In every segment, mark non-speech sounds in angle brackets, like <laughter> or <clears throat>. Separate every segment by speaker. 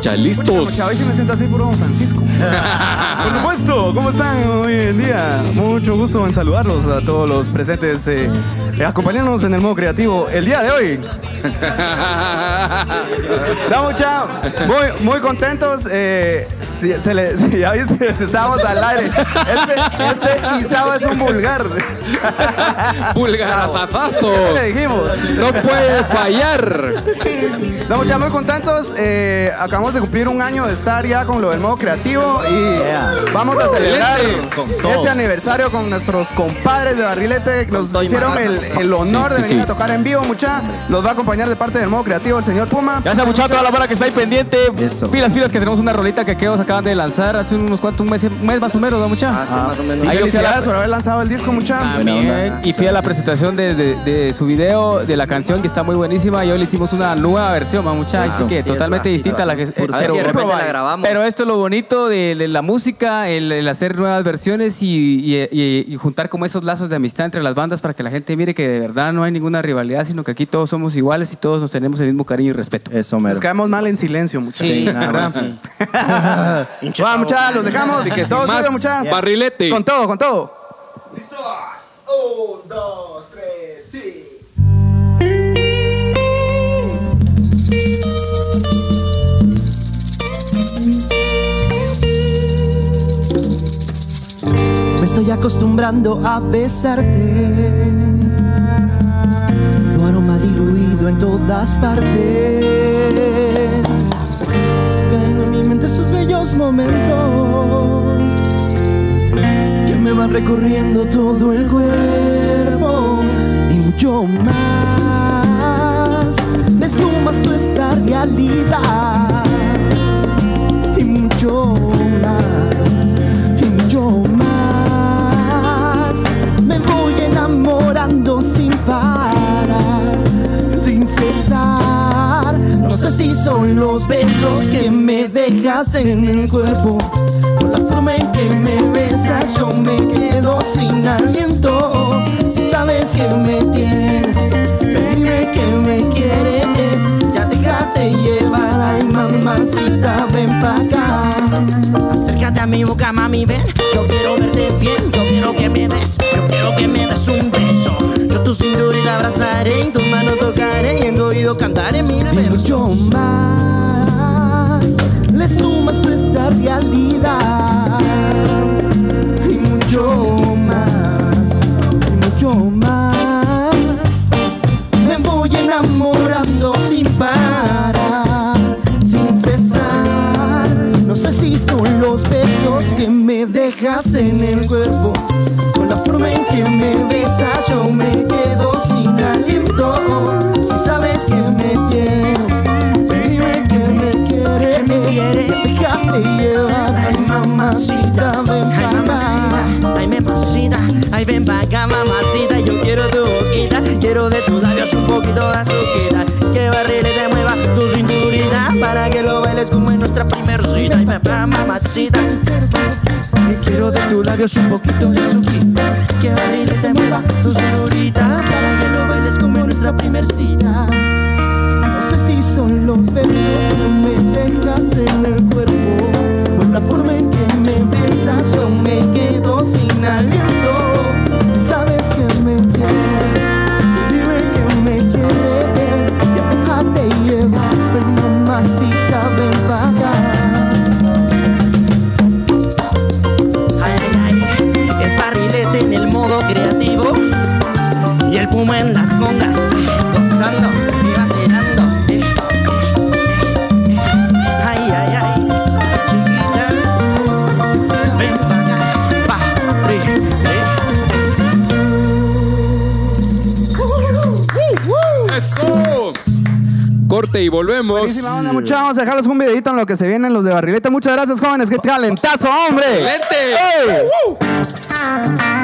Speaker 1: mucha, listos.
Speaker 2: Mucha, hoy sí me siento así puro Don Francisco. <laughs> Por supuesto, ¿cómo están hoy en día? Mucho gusto en saludarlos a todos los presentes, eh, eh, acompañándonos en el modo creativo el día de hoy. <laughs> Da mucha, muy, muy contentos. Eh, si- se le- si ya viste, <laughs> estábamos al aire. Este, este Isao es un vulgar. <laughs>
Speaker 1: Pulgarazazazo.
Speaker 2: ¿Qué le dijimos?
Speaker 1: No puede fallar.
Speaker 2: Da mucha, muy contentos. eh, acabamos de cumplir un año de estar ya con lo del modo creativo y vamos a celebrar este aniversario con nuestros compadres de Barrilete. Nos hicieron el, el honor
Speaker 1: Sí,
Speaker 2: de venir
Speaker 1: sí.
Speaker 2: a tocar en vivo, mucha. Los va a acompañar de parte del modo creativo el señor Puma.
Speaker 3: Gracias mucho a toda la banda que está ahí pendiente.
Speaker 4: Eso.
Speaker 3: Pilas, pilas, que tenemos una rolita que Acaban de lanzar hace unos cuantos meses, un mes más o menos, ¿no, mucha?
Speaker 4: Ah, sí, más o menos.
Speaker 3: La-
Speaker 2: felicidades por haber lanzado el disco, mucha.
Speaker 3: También. Y fui a la presentación de, de- de su video, de la canción que está muy buenísima. Y hoy le hicimos una nueva versión, mamucha. Así que
Speaker 4: sí, es
Speaker 3: totalmente distinta a la que
Speaker 4: así. A ver
Speaker 3: pero,
Speaker 4: si de repente
Speaker 2: probáis.
Speaker 4: la grabamos.
Speaker 3: pero esto es lo bonito de, de la música, el, el hacer nuevas versiones y, y- y- y juntar como esos lazos de amistad entre las bandas para que la gente mire que de verdad no hay ninguna rivalidad, sino que aquí todos somos iguales y todos nos tenemos el mismo cariño y respeto.
Speaker 4: Eso, mero.
Speaker 2: Nos quedamos mal en silencio, mucha.
Speaker 4: Sí, nada <laughs> <laughs> más.
Speaker 2: Va, mucha, los dejamos.
Speaker 1: Así que sin
Speaker 2: Todos
Speaker 1: más,
Speaker 2: suyo, mucha.
Speaker 1: barrilete.
Speaker 2: Con todo, con todo. Listos. Un, dos, tres, sí.
Speaker 5: Me estoy acostumbrando a besarte. Tu aroma diluido en todas partes. Tengo en mi mente esos bellos momentos que me van recorriendo todo el cuerpo y mucho más. Le sumas tú esta realidad y mucho más, y mucho más. Me voy enamorando sin parar, sin cesar. No sé si son los besos que me dejas en el cuerpo, por la forma en que me besas yo me quedo sin aliento. Si sabes que me tienes, dime que me quieres, ya déjate llevar, ay mamacita, ven pa' acá.
Speaker 6: Acércate a mi boca, mami, ven. Yo quiero verte bien, yo quiero que me des, yo quiero que me des un beso. Yo tu cinturita abrazaré, y tus manos tocaré y en tu oído cantaré mil
Speaker 5: y
Speaker 6: versos.
Speaker 5: mucho más. Le sumas tú esta realidad
Speaker 6: poquito de azuquita. Que barrile te mueva tu cinturita para que lo bailes como en nuestra primer cita. Ay, ven pa' mamacita. Y quiero de tus labios un poquito de azuquita. Que barrile te mueva tu cinturita para que lo bailes como en nuestra primer cita.
Speaker 1: Volvemos.
Speaker 2: Buenísima onda, muchachos. Vamos a dejarles un videito en lo que se vienen los de Barrilete. Muchas gracias, jóvenes. ¡Qué talentazo, hombre!
Speaker 1: ¡Excelente!
Speaker 2: ¡Ey!
Speaker 7: Desesperado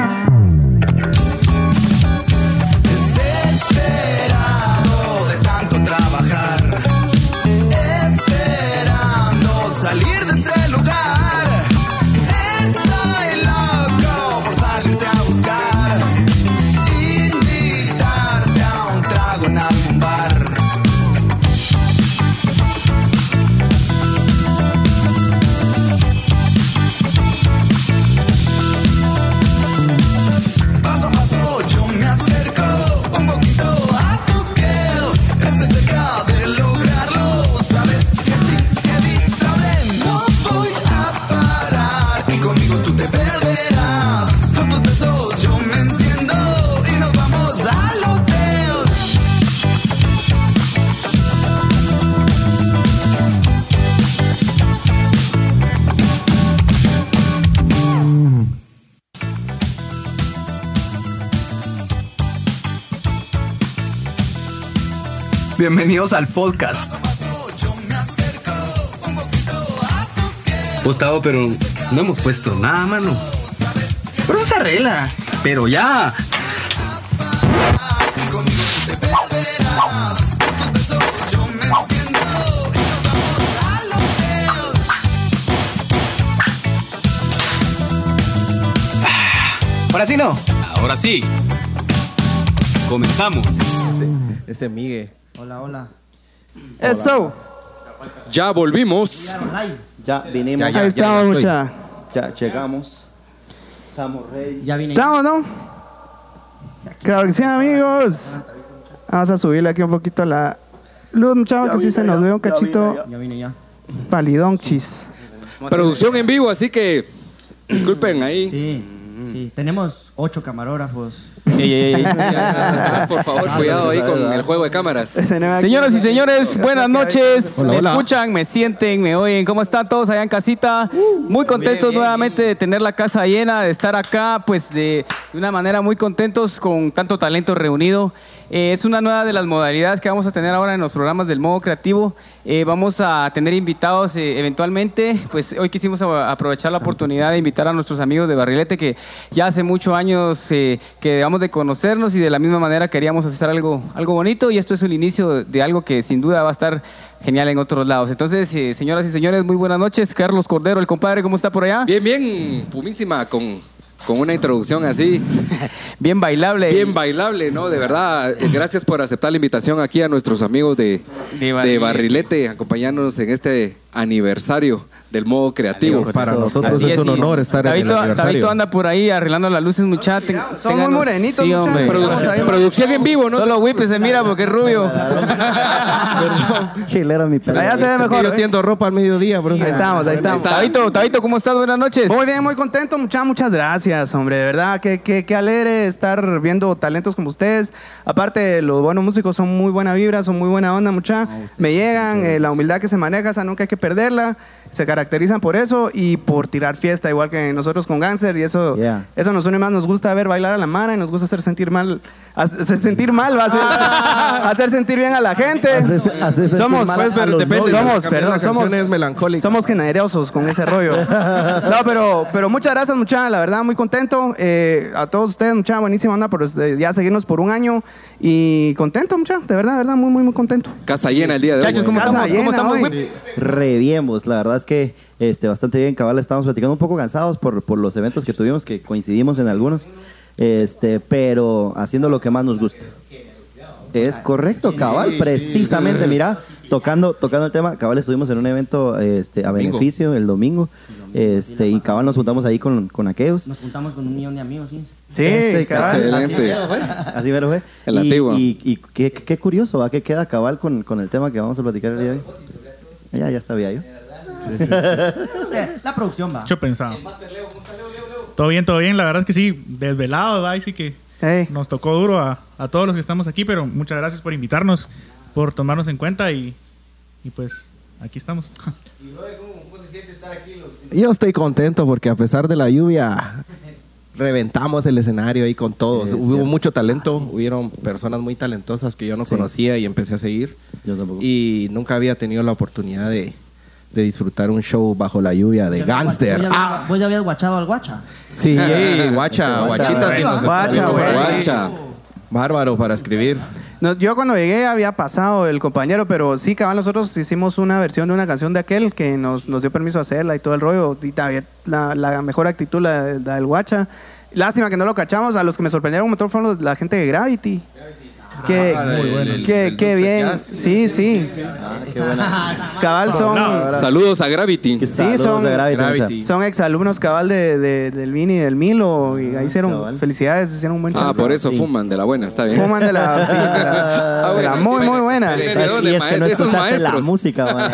Speaker 2: bienvenidos al podcast.
Speaker 8: Gustavo, pero no hemos puesto nada, mano.
Speaker 2: Pero se arregla. Pero ya. Ahora sí no.
Speaker 1: Ahora sí. Comenzamos.
Speaker 9: Ese Migue.
Speaker 5: Hola, hola.
Speaker 2: Eso.
Speaker 1: Ya volvimos.
Speaker 5: Ya vinimos.
Speaker 9: Ya, ya.
Speaker 2: Ahí estamos,
Speaker 9: estoy.
Speaker 2: mucha.
Speaker 5: Ya llegamos. Estamos ready. Ya vine.
Speaker 2: ¿Estamos, no? Claro que sí, amigos. Vamos a subirle aquí un poquito la luz, muchachos, que sí se nos ve un cachito
Speaker 5: Ya vine ya.
Speaker 2: palidonchis.
Speaker 1: Producción en vivo, así que disculpen ahí.
Speaker 5: Sí, sí. Tenemos ocho camarógrafos.
Speaker 3: Ey, ey, ey.
Speaker 1: Atrás, por favor, cuidado ahí con el juego de cámaras. <laughs>
Speaker 3: Señoras y señores, buenas noches.
Speaker 9: Hola,
Speaker 3: me
Speaker 9: hola.
Speaker 3: escuchan, me sienten, me oyen. ¿Cómo están todos allá en casita? Muy contentos nuevamente de tener la casa llena, de estar acá, pues de, de una manera muy contentos con tanto talento reunido. Eh, es una nueva de las modalidades que vamos a tener ahora en los programas del modo creativo. Eh, vamos a tener invitados eh, eventualmente. Pues hoy quisimos aprovechar la oportunidad de invitar a nuestros amigos de Barrilete que ya hace muchos años que debamos de conocernos y de la misma manera queríamos hacer algo, algo bonito y esto es el inicio de algo que sin duda va a estar genial en otros lados. Entonces, señoras y señores, muy buenas noches. Carlos Cordero, el compadre, ¿cómo está por allá?
Speaker 1: Bien, bien, Pumísima, con, con una introducción así, <laughs>
Speaker 3: Bien bailable.
Speaker 1: bien bailable, ¿no? De verdad, gracias por aceptar la invitación aquí a nuestros amigos de,
Speaker 3: De
Speaker 1: de
Speaker 3: Barrilete.
Speaker 1: Barrilete, acompañándonos en este aniversario del modo creativo.
Speaker 9: Para nosotros
Speaker 3: Así
Speaker 9: es un honor estar en el aniversario.
Speaker 3: Davito anda por ahí arreglando las luces, muchachos.
Speaker 2: Son muy morenitos,
Speaker 3: Sí,
Speaker 2: mucha.
Speaker 3: hombre.
Speaker 1: Produ-
Speaker 2: Estamos ahí.
Speaker 1: producción en vivo, ¿no?
Speaker 3: Solo Whip se mira porque es rubio. <laughs>
Speaker 5: Chilero mi pedo.
Speaker 2: Allá se ve mejor.
Speaker 9: yo
Speaker 2: ¿eh?
Speaker 9: tiendo ropa al mediodía, bro.
Speaker 2: Ahí estamos, ahí estamos.
Speaker 3: Tabito, Tabito, ¿cómo estás? Buenas noches.
Speaker 2: Muy bien, muy contento, muchas, muchas gracias, hombre. De verdad, qué, qué, qué alegre estar viendo talentos como ustedes. Aparte, los buenos músicos son muy buena vibra, son muy buena onda, mucha. Me llegan, eh, la humildad que se maneja, esa nunca hay que perderla. Se caracterizan por eso y por tirar fiesta, igual que nosotros con Gangster. Y eso,
Speaker 5: Yeah.
Speaker 2: eso nos une más. Nos gusta ver bailar a la mano y nos gusta hacer sentir mal. Hacer sentir mal, va a hacer, <laughs> hacer sentir bien a la gente.
Speaker 5: Hacer- hacer sentir
Speaker 2: somos,
Speaker 9: Pues,
Speaker 5: los
Speaker 9: depende,
Speaker 5: novios.
Speaker 2: somos, perdón, somos, somos generosos con ese rollo. <laughs> No, pero, pero muchas gracias, muchachos. La verdad, muy contento. Eh, a todos ustedes, mucha buenísima onda por este, ya seguirnos por un año. Y contento, muchachos. De verdad, de verdad, muy, muy, muy contento.
Speaker 1: Casa llena el día de hoy.
Speaker 3: Muchachos, ¿cómo
Speaker 2: Casa
Speaker 3: estamos? ¿Cómo
Speaker 2: llena
Speaker 3: estamos,
Speaker 2: hoy.
Speaker 3: Whip?
Speaker 5: Re bien, vos. La verdad es que este, bastante bien. Cabal, estamos platicando un poco cansados por, por los eventos que tuvimos, que coincidimos en algunos. Este, pero haciendo lo que más nos gusta. Es correcto, cabal, precisamente, mira, tocando, tocando el tema, cabal estuvimos en un evento este, a beneficio el domingo, este, y cabal nos juntamos ahí con, con aquellos.
Speaker 6: Nos juntamos con un millón de amigos, ¿sí?
Speaker 2: Sí,
Speaker 5: Ese,
Speaker 2: cabal.
Speaker 1: Excelente.
Speaker 5: Así mero fue.
Speaker 1: El
Speaker 5: y,
Speaker 1: antiguo.
Speaker 5: Y, y qué, qué curioso, ¿va? Que queda cabal con, con el tema que vamos a platicar el día de hoy. Ya, ya sabía yo.
Speaker 6: Eh, La producción va.
Speaker 10: Yo pensaba. Todo bien, todo bien. La verdad es que sí, desvelado, ¿verdad? Y sí que
Speaker 2: Hey.
Speaker 10: nos tocó duro a, a todos los que estamos aquí, pero muchas gracias por invitarnos, por tomarnos en cuenta y, y pues aquí estamos.
Speaker 9: Yo estoy contento porque a pesar de la lluvia, reventamos el escenario ahí con todos. Hubo
Speaker 5: cierto.
Speaker 9: mucho talento, hubieron personas muy talentosas que yo no
Speaker 5: Sí.
Speaker 9: conocía y empecé a seguir.
Speaker 5: Yo tampoco.
Speaker 9: Y nunca había tenido la oportunidad de, de disfrutar un show bajo la lluvia de Gangster.
Speaker 6: ¿Vos ya,
Speaker 9: Ah,
Speaker 6: habías- vos ya habías guachado al guacha?
Speaker 9: sí, <laughs> guacha, guachita.
Speaker 2: Guacha, güey.
Speaker 9: guacha.
Speaker 1: Guacha.
Speaker 9: Bárbaro para escribir.
Speaker 2: No, yo cuando llegué había pasado el compañero, pero sí, cabal, nosotros hicimos una versión de una canción de aquel que nos, nos dio permiso a hacerla y todo el rollo. Y la, la mejor actitud, la, del guacha. Lástima que no lo cachamos. A los que me sorprendieron un montón fueron la gente de Gravity. Que,
Speaker 9: Muy bueno.
Speaker 2: que, que bien. Sí, sí. Cabal son,
Speaker 1: Saludos a Gravity.
Speaker 2: Sí,
Speaker 5: saludos
Speaker 2: son-
Speaker 5: a Gravity,
Speaker 9: Gravity.
Speaker 2: son exalumnos cabal de, de- del Vini y del Milo. Y ahí hicieron
Speaker 5: Cabal.
Speaker 2: felicidades, hicieron un buen
Speaker 1: Ah,
Speaker 2: chance.
Speaker 1: por eso
Speaker 5: Sí.
Speaker 1: fuman de la buena, está bien.
Speaker 2: Fuman de la, sí, de la, <laughs> de la muy, muy buena.
Speaker 1: ¿De
Speaker 5: Es que-
Speaker 1: dónde,
Speaker 5: y es que no escuchaste la música, man.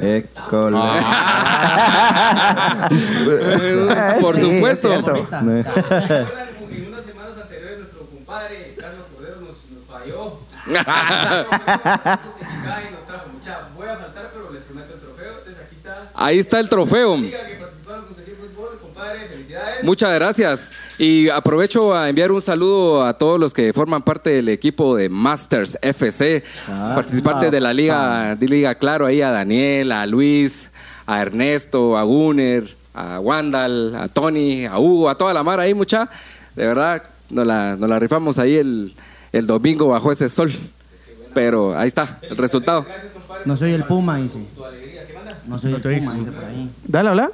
Speaker 5: École. <laughs> <laughs>
Speaker 1: Por
Speaker 2: Sí, es
Speaker 1: supuesto. <laughs> Ahí está el trofeo. Muchas gracias. Y aprovecho a enviar un saludo a todos los que forman parte del equipo de Masters FC,
Speaker 8: Ah,
Speaker 1: participantes de la Liga, de Liga Claro, ahí a Daniel, a Luis, a Ernesto, a Gunner, a Wandal, a Tony, a Hugo, a toda la mara ahí, mucha. De verdad, nos la, nos la rifamos ahí el, el domingo bajo ese sol. Pero ahí está, el resultado.
Speaker 6: No soy el Puma, dice. No soy el Puma, dice por ahí.
Speaker 2: Dale, habla.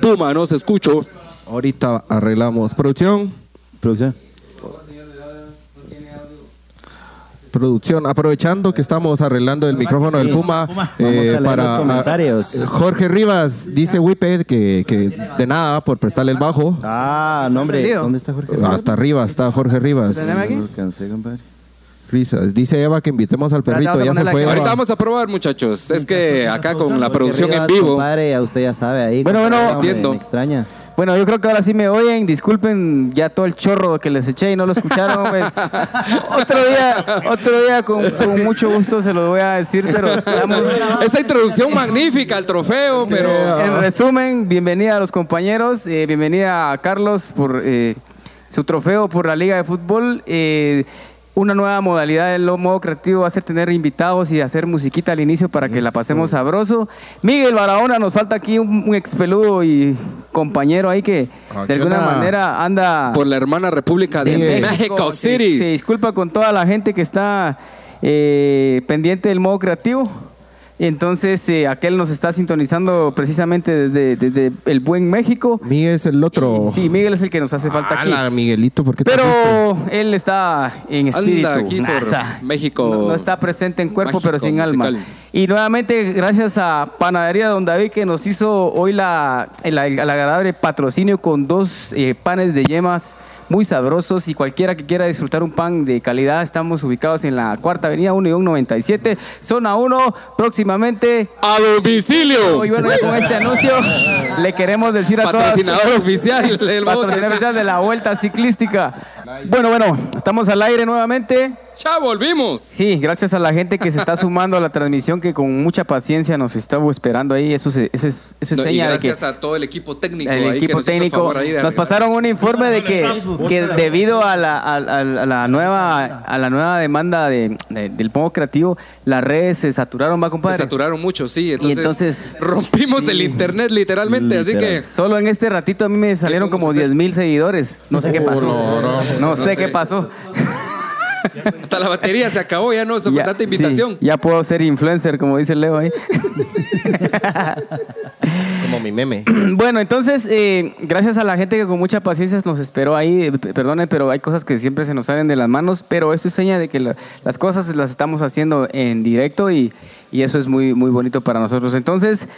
Speaker 1: Puma, no se escucho.
Speaker 9: Ahorita arreglamos. Producción.
Speaker 8: Producción.
Speaker 9: Producción, aprovechando que estamos arreglando el micrófono del Puma,
Speaker 8: Vamos
Speaker 9: eh,
Speaker 8: a leer
Speaker 9: para
Speaker 8: los comentarios.
Speaker 9: ah, Jorge Rivas dice Wipe que, que de nada por prestarle el bajo.
Speaker 8: Ah, no, hombre. ¿Dónde está Jorge?
Speaker 9: Hasta arriba está Jorge Rivas. Risas. Dice Eva que invitemos al perrito.
Speaker 2: vamos a
Speaker 9: Ya se fue.
Speaker 1: Ahorita vamos a probar, muchachos. Es que <laughs> acá con la producción en vivo.
Speaker 8: Rivas, ya usted ya sabe ahí.
Speaker 3: Bueno, bueno.
Speaker 1: Entiendo.
Speaker 8: Me extraña.
Speaker 3: Bueno, yo creo que ahora sí me oyen. Disculpen ya todo el chorro que les eché y no lo escucharon. Pues. <laughs> otro día, otro día con, con mucho gusto se los voy a decir, pero estamos-
Speaker 1: Esta introducción magnífica al trofeo, pero.
Speaker 3: en resumen, bienvenida a los compañeros, eh, bienvenida a Carlos por eh, su trofeo por la Liga de Fútbol. Eh, una nueva modalidad del modo creativo va a ser tener invitados y hacer musiquita al inicio para que la pasemos sabroso. Miguel Barahona, nos falta aquí un, un expeludo y compañero ahí que de alguna manera anda
Speaker 1: Por la hermana República de
Speaker 3: de
Speaker 1: México
Speaker 3: Se,
Speaker 1: City.
Speaker 3: se disculpa con toda la gente que está eh, pendiente del modo creativo. Entonces, eh, aquel nos está sintonizando precisamente desde, desde el buen México.
Speaker 9: Miguel es el otro.
Speaker 3: Sí, Miguel es el que nos hace falta aquí.
Speaker 9: Ala, Miguelito, ¿por qué te?
Speaker 3: Pero él está en espíritu.
Speaker 1: Anda aquí por
Speaker 3: Nasa.
Speaker 1: México.
Speaker 3: No, no está presente en cuerpo,
Speaker 1: Mágico
Speaker 3: pero sin alma. Y nuevamente, gracias a Panadería Don David, que nos hizo hoy la, el, el agradable patrocinio con dos eh, panes de yemas muy sabrosos. Y cualquiera que quiera disfrutar un pan de calidad, estamos ubicados en la Cuarta Avenida 1 y 97, zona 1, próximamente.
Speaker 1: A domicilio.
Speaker 3: Y bueno, ya con este anuncio le queremos decir a todos.
Speaker 1: Patrocinador oficial del
Speaker 3: Patrocinador oficial de la Vuelta Ciclística. Bueno, bueno, estamos al aire nuevamente.
Speaker 1: Ya volvimos.
Speaker 3: Sí, gracias a la gente que se está <laughs> sumando a la transmisión, que con mucha paciencia nos estaba esperando ahí. Eso, se- eso es, eso es
Speaker 1: No,
Speaker 3: de que
Speaker 1: gracias a todo el equipo técnico.
Speaker 3: el
Speaker 1: ahí que
Speaker 3: equipo
Speaker 1: nos hizo
Speaker 3: técnico
Speaker 1: favor ahí de
Speaker 3: nos pasaron un informe de que, que debido a la, a, a- a la nueva a la nueva demanda de, de- del modo creativo, las redes se saturaron, va
Speaker 1: Se
Speaker 3: compadre.
Speaker 1: saturaron mucho, sí. Entonces,
Speaker 3: entonces-
Speaker 1: rompimos el internet literalmente. Así que
Speaker 3: Solo en este ratito a mí me salieron como 10 mil seguidores. No sé qué pasó. No, sé qué pasó. <laughs> <laughs>
Speaker 1: hasta la batería se acabó. Ya no,
Speaker 3: Ya,
Speaker 1: tanta invitación.
Speaker 3: sí, ya puedo ser influencer, como dice Leo ahí. <laughs>
Speaker 9: Como mi meme. <clears throat>
Speaker 3: Bueno, entonces, eh, gracias a la gente que con mucha paciencia nos esperó ahí, eh, p- perdonen, pero hay cosas que siempre se nos salen de las manos, pero esto es seña de que la- las cosas las estamos haciendo en directo y, y eso es muy, muy bonito para nosotros. Entonces,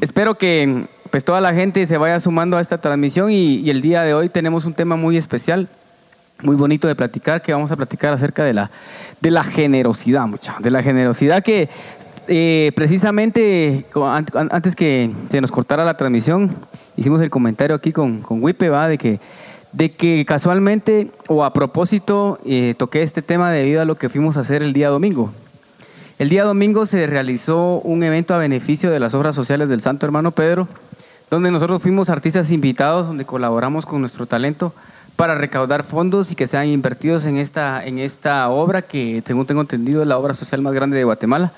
Speaker 3: espero que pues toda la gente se vaya sumando a esta transmisión y, y el día de hoy tenemos un tema muy especial. Muy bonito de platicar, que vamos a platicar acerca de la, de la generosidad, mucha, de la generosidad que eh, precisamente antes que se nos cortara la transmisión, hicimos el comentario aquí con, con Wipe, ¿va? De que, de que casualmente o a propósito eh, toqué este tema debido a lo que fuimos a hacer el día domingo. El día domingo se realizó un evento a beneficio de las obras sociales del Santo Hermano Pedro, donde nosotros fuimos artistas invitados, donde colaboramos con nuestro talento para recaudar fondos y que sean invertidos en esta, en esta obra que, según tengo entendido, es la obra social más grande de Guatemala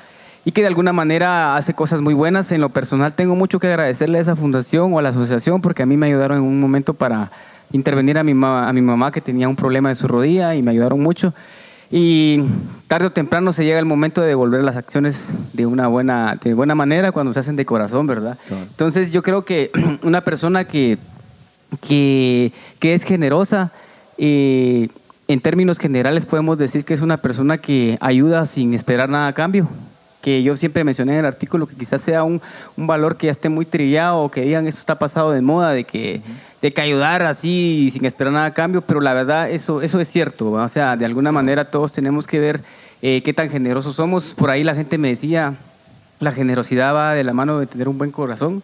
Speaker 3: y que de alguna manera hace cosas muy buenas. En lo personal tengo mucho que agradecerle a esa fundación o a la asociación porque a mí me ayudaron en un momento para intervenir a mi, ma- a mi mamá que tenía un problema de su rodilla y me ayudaron mucho. Y tarde o temprano se llega el momento de devolver las acciones de una buena, de buena manera cuando se hacen de corazón, ¿verdad? Entonces yo creo que <clears throat> una persona que, que, que es generosa, eh, en términos generales podemos decir que es una persona que ayuda sin esperar nada a cambio. Que yo siempre mencioné en el artículo que quizás sea un, un valor que ya esté muy trillado o que digan esto está pasado de moda, de que, de que ayudar así sin esperar nada a cambio, pero la verdad eso, eso es cierto. ¿va? O sea, de alguna manera todos tenemos que ver eh, qué tan generosos somos. Por ahí la gente me decía, la generosidad va de la mano de tener un buen corazón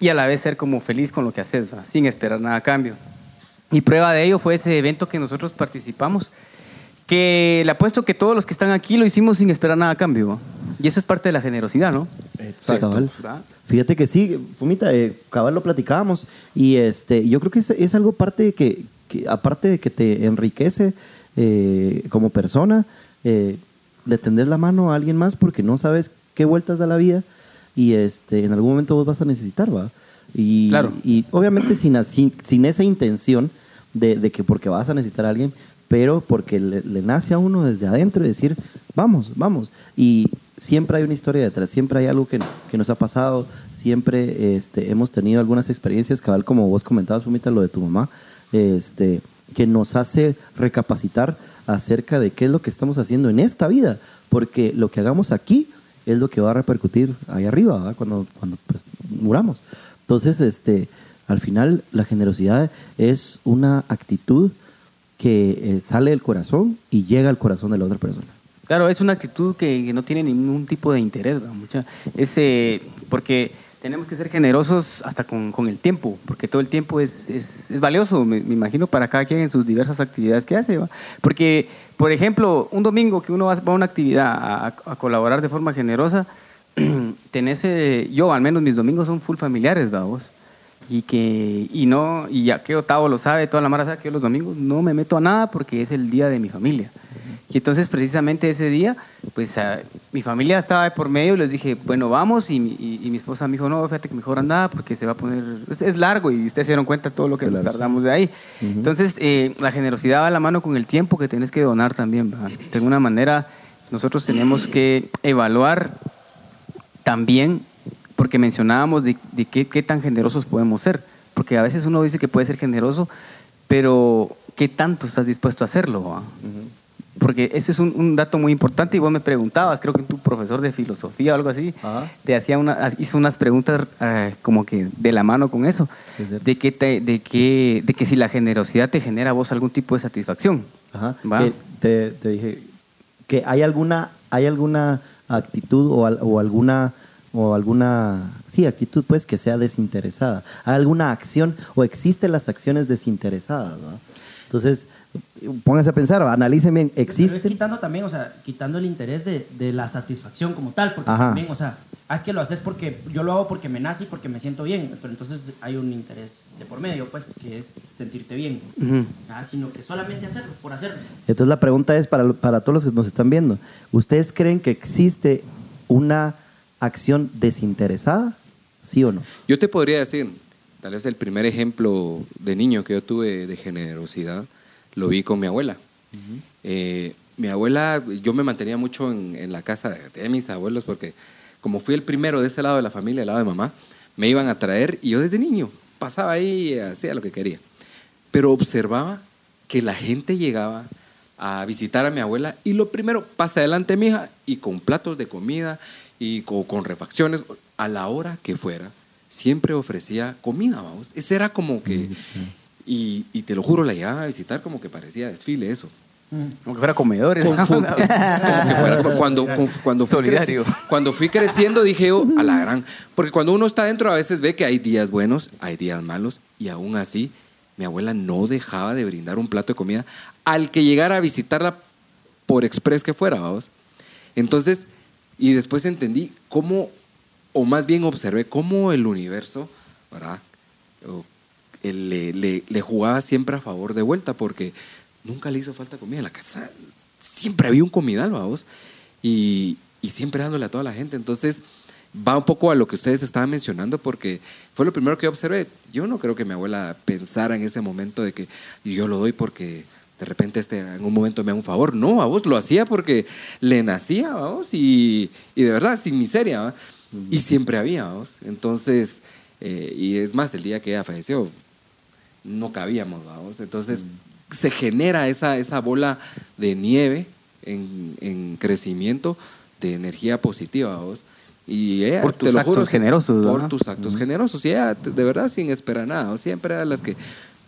Speaker 3: y a la vez ser como feliz con lo que haces, ¿va? sin esperar nada a cambio. Y prueba de ello fue ese evento que nosotros participamos, que le apuesto que todos los que están aquí lo hicimos sin esperar nada a cambio. ¿va? Y eso es parte de la generosidad, ¿no?
Speaker 5: Cabal. Fíjate que sí, Fumita, eh, cabal lo platicábamos y este, yo creo que es, es algo parte de que, que, aparte de que te enriquece eh, como persona, eh, le tendés la mano a alguien más porque no sabes qué vueltas da la vida y este, en algún momento vos vas a necesitar, ¿va? Y,
Speaker 3: Claro.
Speaker 5: y obviamente sin, así- sin esa intención de, de que porque vas a necesitar a alguien, pero porque le, le nace a uno desde adentro y decir, vamos, vamos. Y siempre hay una historia detrás, siempre hay algo que, que nos ha pasado, siempre este, hemos tenido algunas experiencias, cabal como vos comentabas, Fumita, lo de tu mamá, este, que nos hace recapacitar acerca de qué es lo que estamos haciendo en esta vida, porque lo que hagamos aquí es lo que va a repercutir ahí arriba, ¿verdad? cuando, cuando pues, muramos. Entonces, este, al final, la generosidad es una actitud que eh, sale del corazón y llega al corazón de la otra persona.
Speaker 3: Claro, es una actitud que, no tiene ningún tipo de interés. Mucha, es, eh, porque tenemos que ser generosos hasta con, con el tiempo, porque todo el tiempo es, es, es valioso, me, imagino, para cada quien en sus diversas actividades que hace. ¿va? Porque, por ejemplo, un domingo que uno va a una actividad a colaborar de forma generosa, <clears throat> tenés, eh, yo al menos mis domingos son full familiares, ¿va vos? Y que, y no, y ya que Otavo lo sabe, toda la mara sabe que yo los domingos no me meto a nada porque es el día de mi familia. Y entonces precisamente ese día, pues mi familia estaba de por medio y les dije, bueno, vamos. Y, mi- y- y mi esposa me dijo, no, fíjate que mejor anda porque se va a poner, es, es largo y ustedes se dieron cuenta de todo lo que nos tardamos de ahí. Entonces, eh, la generosidad va a la mano con el tiempo que tenés que donar también. De alguna manera, nosotros tenemos que evaluar también, porque mencionábamos de, de qué, qué tan generosos podemos ser. Porque a veces uno dice que puede ser generoso, pero ¿qué tanto estás dispuesto a hacerlo? va? Porque ese es un, un dato muy importante y vos me preguntabas, creo que tu profesor de filosofía o algo así, te hacía una, hizo unas preguntas eh, como que de la mano con eso, de que, te- de, que, de que si la generosidad te genera a vos algún tipo de satisfacción.
Speaker 5: Ajá.
Speaker 3: ¿va?
Speaker 5: Que te, te dije que hay alguna, hay alguna actitud o, o alguna o alguna sí actitud pues que sea desinteresada hay alguna acción o existen las acciones desinteresadas ¿no? entonces pónganse a pensar analicen bien
Speaker 6: Pero es quitando también, o sea, quitando el interés de, de la satisfacción como tal, porque
Speaker 5: Ajá.
Speaker 6: también, o sea, es que lo haces porque yo lo hago porque me nace y porque me siento bien, pero entonces hay un interés de por medio, pues, que es sentirte bien.
Speaker 5: Ujú.
Speaker 6: Ah, sino que solamente hacerlo, por hacerlo.
Speaker 5: Entonces la pregunta es para, para todos los que nos están viendo. ¿Ustedes creen que existe una acción desinteresada? ¿Sí o no?
Speaker 1: Yo te podría decir, tal vez el primer ejemplo de niño que yo tuve de generosidad lo vi con mi abuela. Eh, mi abuela, yo me mantenía mucho en, en la casa de, de mis abuelos porque como fui el primero de ese lado de la familia, el lado de mamá, me iban a traer y yo desde niño pasaba ahí y hacía lo que quería. Pero observaba que la gente llegaba a visitar a mi abuela y lo primero, pasa adelante mi hija y con platos de comida y con, con refacciones, a la hora que fuera, siempre ofrecía comida, vamos. Ese era como que, y, y te lo juro, la llegaba a visitar como que parecía desfile eso.
Speaker 3: Como que fuera comedores.
Speaker 1: Con <laughs> como que fuera- cuando, con- cuando, fui
Speaker 3: Solidario.
Speaker 1: creci- cuando fui creciendo dije yo, a la gran. Porque cuando uno está adentro a veces ve que hay días buenos, hay días malos, y aún así mi abuela no dejaba de brindar un plato de comida al que llegara a visitarla por express que fuera, vamos. Entonces, y después entendí cómo, o más bien observé cómo el universo, le, jugaba siempre a favor de vuelta porque nunca le hizo falta comida en la casa. Siempre había un comidal, vamos. Y, y siempre dándole a toda la gente. Entonces, va un poco a lo que ustedes estaban mencionando porque fue lo primero que observé. Yo no creo que mi abuela pensara en ese momento de que yo lo doy porque de repente este, en un momento me haga un favor. No, a vos lo hacía porque le nacía, vamos, y, y de verdad, sin miseria. ¿va? Y siempre había, vamos. Entonces, eh, y es más, el día que ella falleció, no cabíamos, vamos. Entonces se genera esa, esa bola de nieve en, en crecimiento de energía positiva, vamos. Y ella,
Speaker 3: Por
Speaker 1: te
Speaker 3: tus
Speaker 1: lo juro,
Speaker 3: actos generosos,
Speaker 1: Por
Speaker 3: ¿verdad?
Speaker 1: tus actos generosos. Y ella, de verdad, sin esperar nada, siempre era las que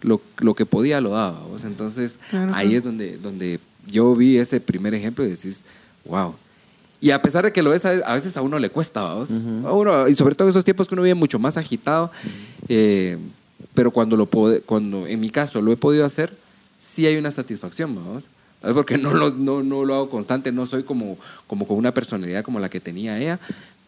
Speaker 1: lo, lo que podía lo daba. ¿vos? Entonces,
Speaker 2: Claro,
Speaker 1: ahí es donde, donde yo vi ese primer ejemplo y decís, wow. Y a pesar de que lo ves, a veces a uno le cuesta, ¿vamos? A uno, y sobre todo en esos tiempos que uno vive mucho más agitado, eh, pero cuando, lo pode- cuando en mi caso lo he podido hacer, sí hay una satisfacción, ¿vamos? Porque no lo, no, no lo hago constante, no soy como, como con una personalidad como la que tenía ella,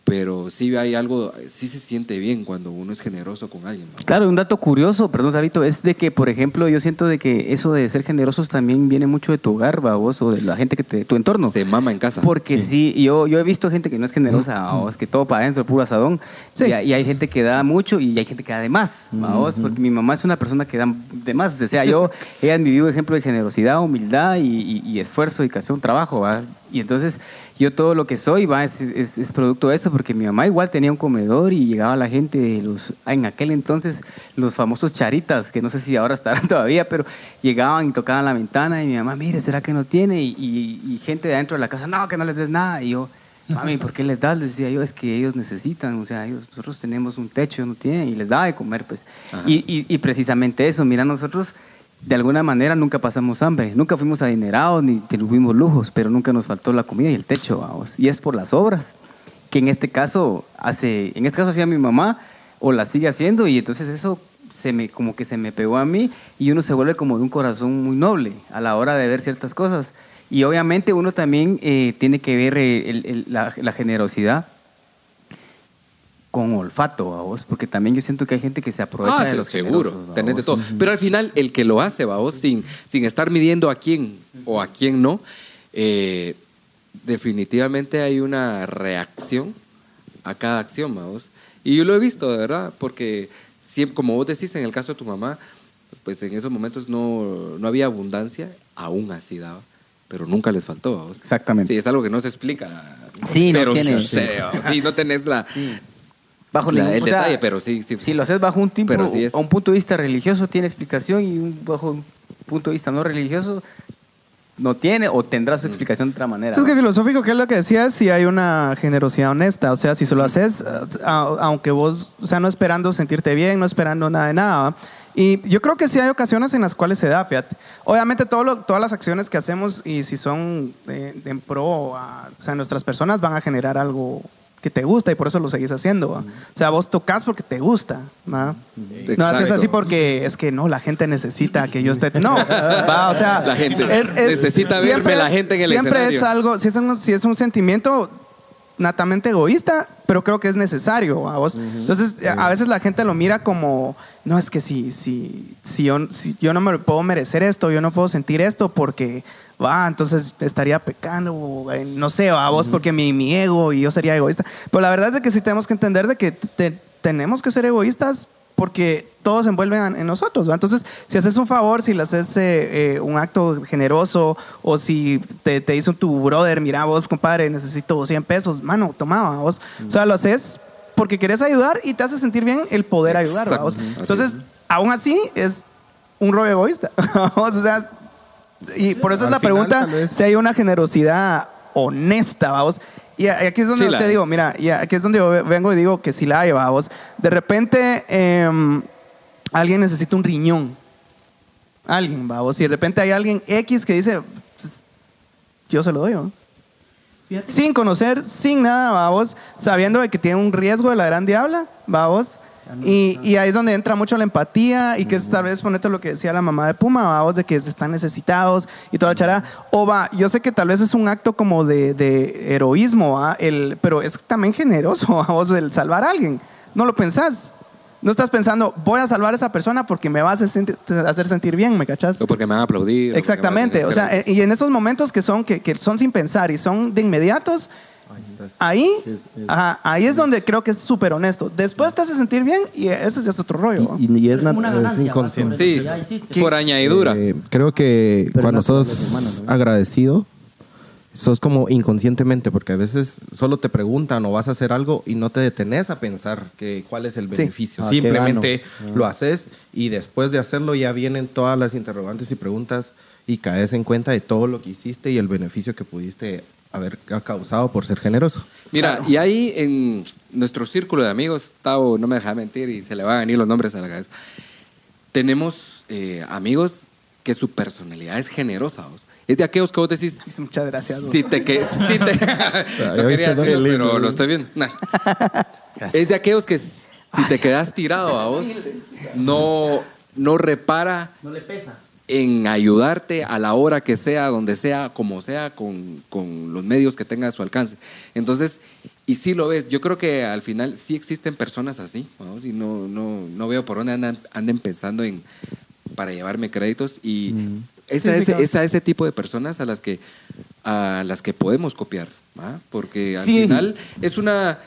Speaker 1: pero sí hay algo, sí se siente bien cuando uno es generoso con alguien. ¿no?
Speaker 3: Claro, un dato curioso, perdón, Sabito, es de que, por ejemplo, yo siento de que eso de ser generosos también viene mucho de tu hogar, ¿va, vos, o de la gente que te, tu entorno.
Speaker 1: Se mama en casa.
Speaker 3: Porque sí, yo, yo he visto gente que no es generosa, vamos, que todo para adentro, puro asadón. Y, hay- y hay gente que da mucho y hay gente que da de más, vamos, porque mi mamá es una persona que da de más. O sea, yo, ella es mi vivo ejemplo de generosidad, humildad y, y- y esfuerzo, dedicación, trabajo, ¿va? Y entonces yo todo lo que soy, ¿va? Es, es- es producto de eso, porque mi mamá igual tenía un comedor y llegaba la gente de los, en aquel entonces, los famosos charitas, que no sé si ahora estarán <laughs> todavía, pero llegaban y tocaban la ventana y mi mamá, mire, ¿será que no tiene? Y, y- y gente de adentro de la casa, no, que no les des nada. Y yo, mami, ¿por qué les das? Les decía yo, es que ellos necesitan, o sea, ellos, nosotros tenemos un techo, no tienen, y les da de comer, pues. Y, y- y precisamente eso, mira, nosotros de alguna manera nunca pasamos hambre, nunca fuimos adinerados ni tuvimos lujos, pero nunca nos faltó la comida y el techo, vamos. Y es por las obras, que en este caso hace, en este caso hacía mi mamá, o la sigue haciendo, y entonces eso se me, como que se me pegó a mí, y uno se vuelve como de un corazón muy noble a la hora de ver ciertas cosas. Y obviamente uno también eh, tiene que ver eh, la generosidad con olfato, a vos, porque también yo siento que hay gente que se aprovecha
Speaker 1: Ah,
Speaker 3: de
Speaker 1: sí,
Speaker 3: los
Speaker 1: seguro,
Speaker 3: ¿va
Speaker 1: tenés de
Speaker 3: vos?
Speaker 1: todo. Pero al final, el que lo hace, vamos, sin, sin estar midiendo a quién o a quién no, eh, definitivamente hay una reacción a cada acción, vamos. Y yo lo he visto, de verdad, porque siempre, como vos decís, en el caso de tu mamá, pues en esos momentos no, no había abundancia, aún así daba, pero nunca les faltó, vamos.
Speaker 3: Exactamente.
Speaker 1: Sí, es algo que no se explica.
Speaker 3: Sí, no
Speaker 1: pero
Speaker 3: tiene-
Speaker 1: sucede, vamos. Sí, no tenés la,
Speaker 3: Bajo
Speaker 1: la-
Speaker 3: ningún-
Speaker 1: el
Speaker 3: sea,
Speaker 1: detalle, pero sí, sí.
Speaker 3: Si lo haces bajo un, tiempo,
Speaker 1: Pero así es.
Speaker 3: a un punto de vista religioso tiene explicación y un, bajo un punto de vista no religioso no tiene o tendrá
Speaker 1: Mm.
Speaker 3: su explicación de otra manera.
Speaker 2: Es que filosófico, que es lo que decías, si hay una generosidad honesta. O sea, si se lo haces, a- aunque vos, o sea, no esperando sentirte bien, no esperando nada de nada. Y yo creo que sí hay ocasiones en las cuales se da, fíjate. Obviamente todo lo- todas las acciones que hacemos y si son eh, en pro a o sea, nuestras personas van a generar algo que te gusta y por eso lo seguís haciendo. ¿va? O sea, vos tocas porque te gusta. ¿va? No haces así porque es que no, la gente necesita que yo esté. No, <laughs> va, o sea,
Speaker 1: La gente
Speaker 2: es- es-
Speaker 1: necesita
Speaker 2: siempre
Speaker 1: verme la gente en el
Speaker 2: Siempre
Speaker 1: escenario.
Speaker 2: es algo, si es, un, si es un sentimiento natamente egoísta, pero creo que es necesario a vos. Entonces, a veces la gente lo mira como, no, es que si, si, si, yo, si yo no me puedo merecer esto, yo no puedo sentir esto porque, va, entonces estaría pecando, eh, no sé, a vos porque mi, mi ego y yo sería egoísta. Pero la verdad es de que sí tenemos que entender de que te- tenemos que ser egoístas porque todos se envuelven en- nosotros. ¿va? Entonces, si haces un favor, si le haces eh, eh, un acto generoso o si te, te hizo tu brother, mira vos, compadre, necesito 100 pesos, mano, toma ¿va? vos. O sea, lo haces porque quieres ayudar y te hace sentir bien el poder ayudar. ¿va?
Speaker 1: Exacto.
Speaker 2: vos.
Speaker 1: Así
Speaker 2: Entonces,
Speaker 1: es.
Speaker 2: aún así, es un rollo egoísta. <laughs> o sea, y por eso es la
Speaker 9: final,
Speaker 2: pregunta si hay una generosidad honesta, vamos. Y aquí es donde
Speaker 1: Sí
Speaker 2: te
Speaker 1: hay.
Speaker 2: digo, mira, y aquí es donde yo vengo y digo que si la hay, vamos. De repente em, alguien necesita un riñón. Alguien, vamos. Y de repente hay alguien X que dice, pues, yo se lo doy, Sin conocer, sin nada, vamos, sabiendo de que tiene un riesgo de la gran diabla, vamos. Y, y ahí es donde entra mucho la empatía y que es tal vez ponerte lo que decía la mamá de Puma, vamos, de que están necesitados y toda la charada. O va, yo sé que tal vez es un acto como de, de heroísmo, ¿va? el, pero es también generoso, vamos, el salvar a alguien. No lo pensás. No estás pensando, voy a salvar a esa persona porque me vas a sentir- hacer sentir bien, ¿me cachas?
Speaker 1: O porque me van a aplaudir. o
Speaker 2: Exactamente,
Speaker 1: me van a-
Speaker 2: o sea, y en esos momentos que son, que, que son sin pensar y son de inmediatos, ahí,
Speaker 5: Sí, es- es-
Speaker 2: ajá, ahí es donde creo que es súper honesto. Después te hace sentir bien y ese ya es otro rollo.
Speaker 5: Y, y es,
Speaker 6: es
Speaker 5: inconsciente.
Speaker 1: Sí,
Speaker 6: que ya hiciste.
Speaker 1: por añadidura.
Speaker 9: Eh, creo que
Speaker 5: Pero
Speaker 9: cuando sos agradecido, sos como inconscientemente, porque a veces solo te preguntan o vas a hacer algo y no te detenés a pensar que cuál es el
Speaker 2: Sí.
Speaker 9: beneficio.
Speaker 5: Ah, ¿qué
Speaker 9: Simplemente lo haces y después de hacerlo ya vienen todas las interrogantes y preguntas y caes en cuenta de todo lo que hiciste y el beneficio que pudiste haber causado por ser generoso.
Speaker 1: Mira, y ahí en nuestro círculo de amigos, Tavo no me deja mentir y se le van a venir los nombres a la cabeza. Tenemos eh, amigos que su personalidad es generosa. ¿vos? Es de aquellos que vos decís, <laughs>
Speaker 2: Muchas gracias.
Speaker 1: si te que si te <laughs> <laughs>
Speaker 9: ¿Ya
Speaker 1: no quería decirlo, pero lo estoy viendo. Nah. Es de aquellos que si te quedas tirado a vos, no, no repara
Speaker 6: No le pesa.
Speaker 1: En ayudarte a la hora que sea, donde sea, como sea, con, con los medios que tenga a su alcance. Entonces, y sí lo ves, yo creo que al final sí existen personas así, ¿no? Y no, no, no veo por dónde andan, anden pensando en para llevarme créditos y es, a
Speaker 2: Sí, sí,
Speaker 1: ese,
Speaker 2: claro.
Speaker 1: es a ese tipo de personas a las que, a las que podemos copiar, ¿va? porque al
Speaker 2: Sí.
Speaker 1: final es una...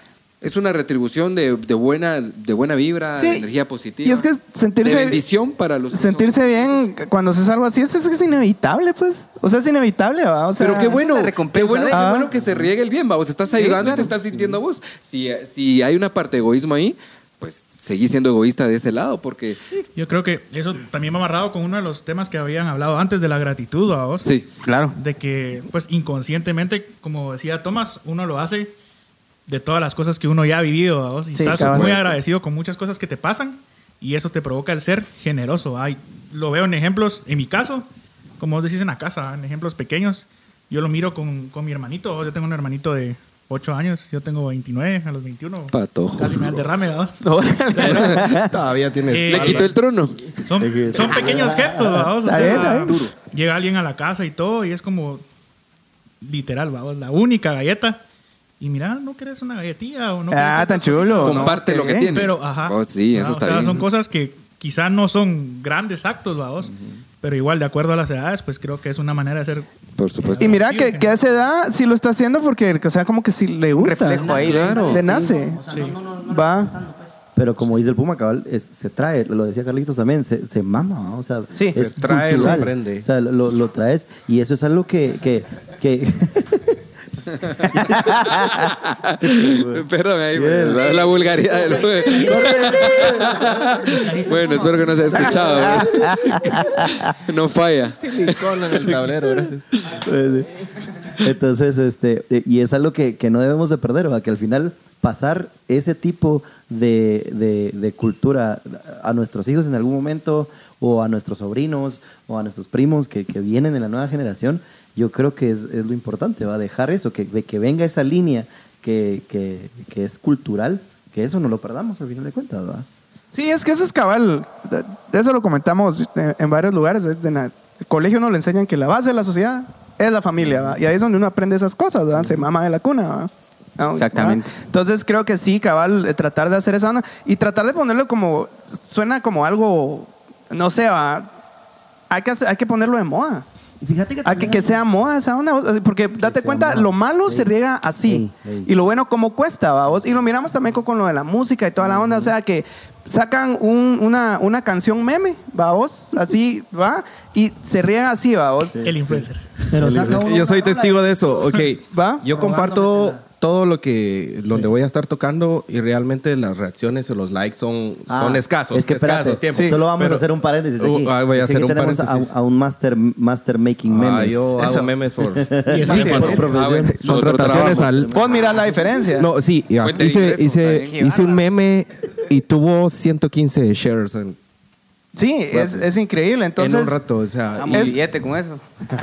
Speaker 1: Es una retribución de, de buena, de buena vibra,
Speaker 2: Sí.
Speaker 1: de energía positiva.
Speaker 2: Y es que sentirse-
Speaker 1: De bendición para los...
Speaker 2: Sentirse bien cuando haces algo así es, es, es inevitable, pues. O sea, es inevitable, ¿va? O sea,
Speaker 1: Pero qué bueno, qué
Speaker 3: recompensa,
Speaker 1: bueno,
Speaker 3: ¿no?
Speaker 1: qué
Speaker 2: Ah.
Speaker 1: bueno que se riegue el bien, vamos, estás ayudando y
Speaker 2: claro.
Speaker 1: te estás sintiendo a vos. Si, si hay una parte de egoísmo ahí, pues seguí siendo egoísta de ese lado, porque
Speaker 10: Yo creo que eso también va amarrado con uno de los temas que habían hablado antes de la gratitud, vos.
Speaker 1: sí,
Speaker 3: Claro.
Speaker 10: De que, pues, inconscientemente, como decía Tomás, uno lo hace de todas las cosas que uno ya ha vivido, vos. Y
Speaker 2: Sí,
Speaker 10: estás muy agradecido con muchas cosas que te pasan y eso te provoca el ser generoso. Ay, lo veo en ejemplos, en mi caso, como vos decís en la casa, en ejemplos pequeños. Yo lo miro con, con mi hermanito. Yo tengo un hermanito de 8 años, yo tengo 29, a los 21.
Speaker 1: Patojo.
Speaker 10: Casi me da el derrame, ¿verdad? <laughs> <laughs>
Speaker 9: Todavía tienes.
Speaker 10: Eh,
Speaker 1: le quitó el trono.
Speaker 10: Son, son pequeños gestos, vamos. O
Speaker 2: Está
Speaker 10: sea,
Speaker 2: bien, está bien.
Speaker 10: llega alguien a la casa y todo, y es como literal, vamos, la única galleta. Y mira, ¿no querés una galletilla? O no
Speaker 2: Ah, tan chulo.
Speaker 1: Comparte
Speaker 2: No,
Speaker 1: lo que
Speaker 2: qué
Speaker 1: tiene.
Speaker 10: Pero, ajá.
Speaker 1: Oh, sí,
Speaker 10: Ah,
Speaker 1: eso
Speaker 10: o
Speaker 1: está
Speaker 10: sea,
Speaker 1: bien.
Speaker 10: Son cosas que quizás no son grandes actos, vamos. Pero igual, de acuerdo a las edades, pues creo que es una manera de ser.
Speaker 1: Por supuesto.
Speaker 2: Y mira que, que a esa edad sí lo está haciendo porque, o sea, como que sí le gusta.
Speaker 3: reflejo ahí,
Speaker 1: claro.
Speaker 2: Le nace.
Speaker 6: O sea, no, no,
Speaker 2: Va.
Speaker 6: lo pues.
Speaker 5: Pero como dice el Puma, cabal, es- se trae, lo decía Carlitos también, se, se mama, ¿no? o sea,
Speaker 2: Sí.
Speaker 5: es
Speaker 2: Se
Speaker 9: trae, lo
Speaker 5: cultural.
Speaker 9: aprende.
Speaker 5: O sea, lo, lo traes y eso es algo que... que, que <laughs> <laughs>
Speaker 1: Perdón, ahí, la, la vulgaridad del Bueno, espero que no se haya escuchado. ¿no? <laughs> No falla.
Speaker 9: Silicona en el tablero, gracias.
Speaker 5: Entonces, este, eh, y es algo que, que no debemos de perder, ¿va? que al final pasar ese tipo de, de- cultura a nuestros hijos en algún momento, o a nuestros sobrinos, o a nuestros primos que, que vienen de la nueva generación, yo creo que es, es lo importante, va a dejar eso, que, que venga esa línea que, que- que es cultural, que eso no lo perdamos al final de cuentas, ¿va?
Speaker 2: Sí, es que eso es cabal. Eso lo comentamos en, en varios lugares. Na- el colegio nos le enseñan que la base de la sociedad es la familia, ¿va? Y ahí es donde uno aprende esas cosas, ¿va? Se mama de la cuna, ¿va? ¿No?
Speaker 3: Exactamente.
Speaker 2: ¿va? Entonces creo que sí, cabal, eh, tratar de hacer esa onda y tratar de ponerlo como, suena como algo, no sé, ¿va? Hay que, hacer- hay que ponerlo de moda.
Speaker 6: Y fíjate que
Speaker 2: A que, sea moda esa onda, porque date cuenta,
Speaker 5: moda.
Speaker 2: lo malo se riega así.
Speaker 5: Ey, ey.
Speaker 2: Y lo bueno, como cuesta, ¿va? vos? Y lo miramos también con, con lo de la música y toda la onda. O sea, que sacan un- una, una canción meme, ¿va vos? Así, ¿va? Y se riega así, ¿va vos?
Speaker 10: El influencer.
Speaker 6: Pero saca uno
Speaker 9: Yo soy testigo de eso. Ok.
Speaker 2: ¿Va?
Speaker 9: Yo comparto todo lo que donde voy a estar tocando y realmente las reacciones o los likes son, son
Speaker 5: Ah,
Speaker 9: escasos.
Speaker 5: Es que
Speaker 9: escasos tiempos.
Speaker 5: solo vamos
Speaker 9: Pero-
Speaker 5: a hacer un paréntesis aquí.
Speaker 9: Uh, ah, voy a hacer
Speaker 5: aquí
Speaker 9: un
Speaker 5: tenemos
Speaker 9: paréntesis.
Speaker 5: A, a un master, master making memes.
Speaker 9: Ah, yo hago memes por, <laughs>
Speaker 10: Y es
Speaker 2: Sí,
Speaker 10: que-
Speaker 2: por
Speaker 5: profesión.
Speaker 1: Ah, bueno,
Speaker 9: contrataciones al,
Speaker 2: Vos mirás la diferencia.
Speaker 9: No, sí, ya. Hice,
Speaker 1: ingreso,
Speaker 9: hice, hice un meme y tuvo 115 shares en,
Speaker 2: Sí, es, es increíble.
Speaker 9: en
Speaker 2: Entonces,
Speaker 9: un rato. O sea,
Speaker 3: Damos
Speaker 2: Es-
Speaker 3: billete con eso.
Speaker 1: Eso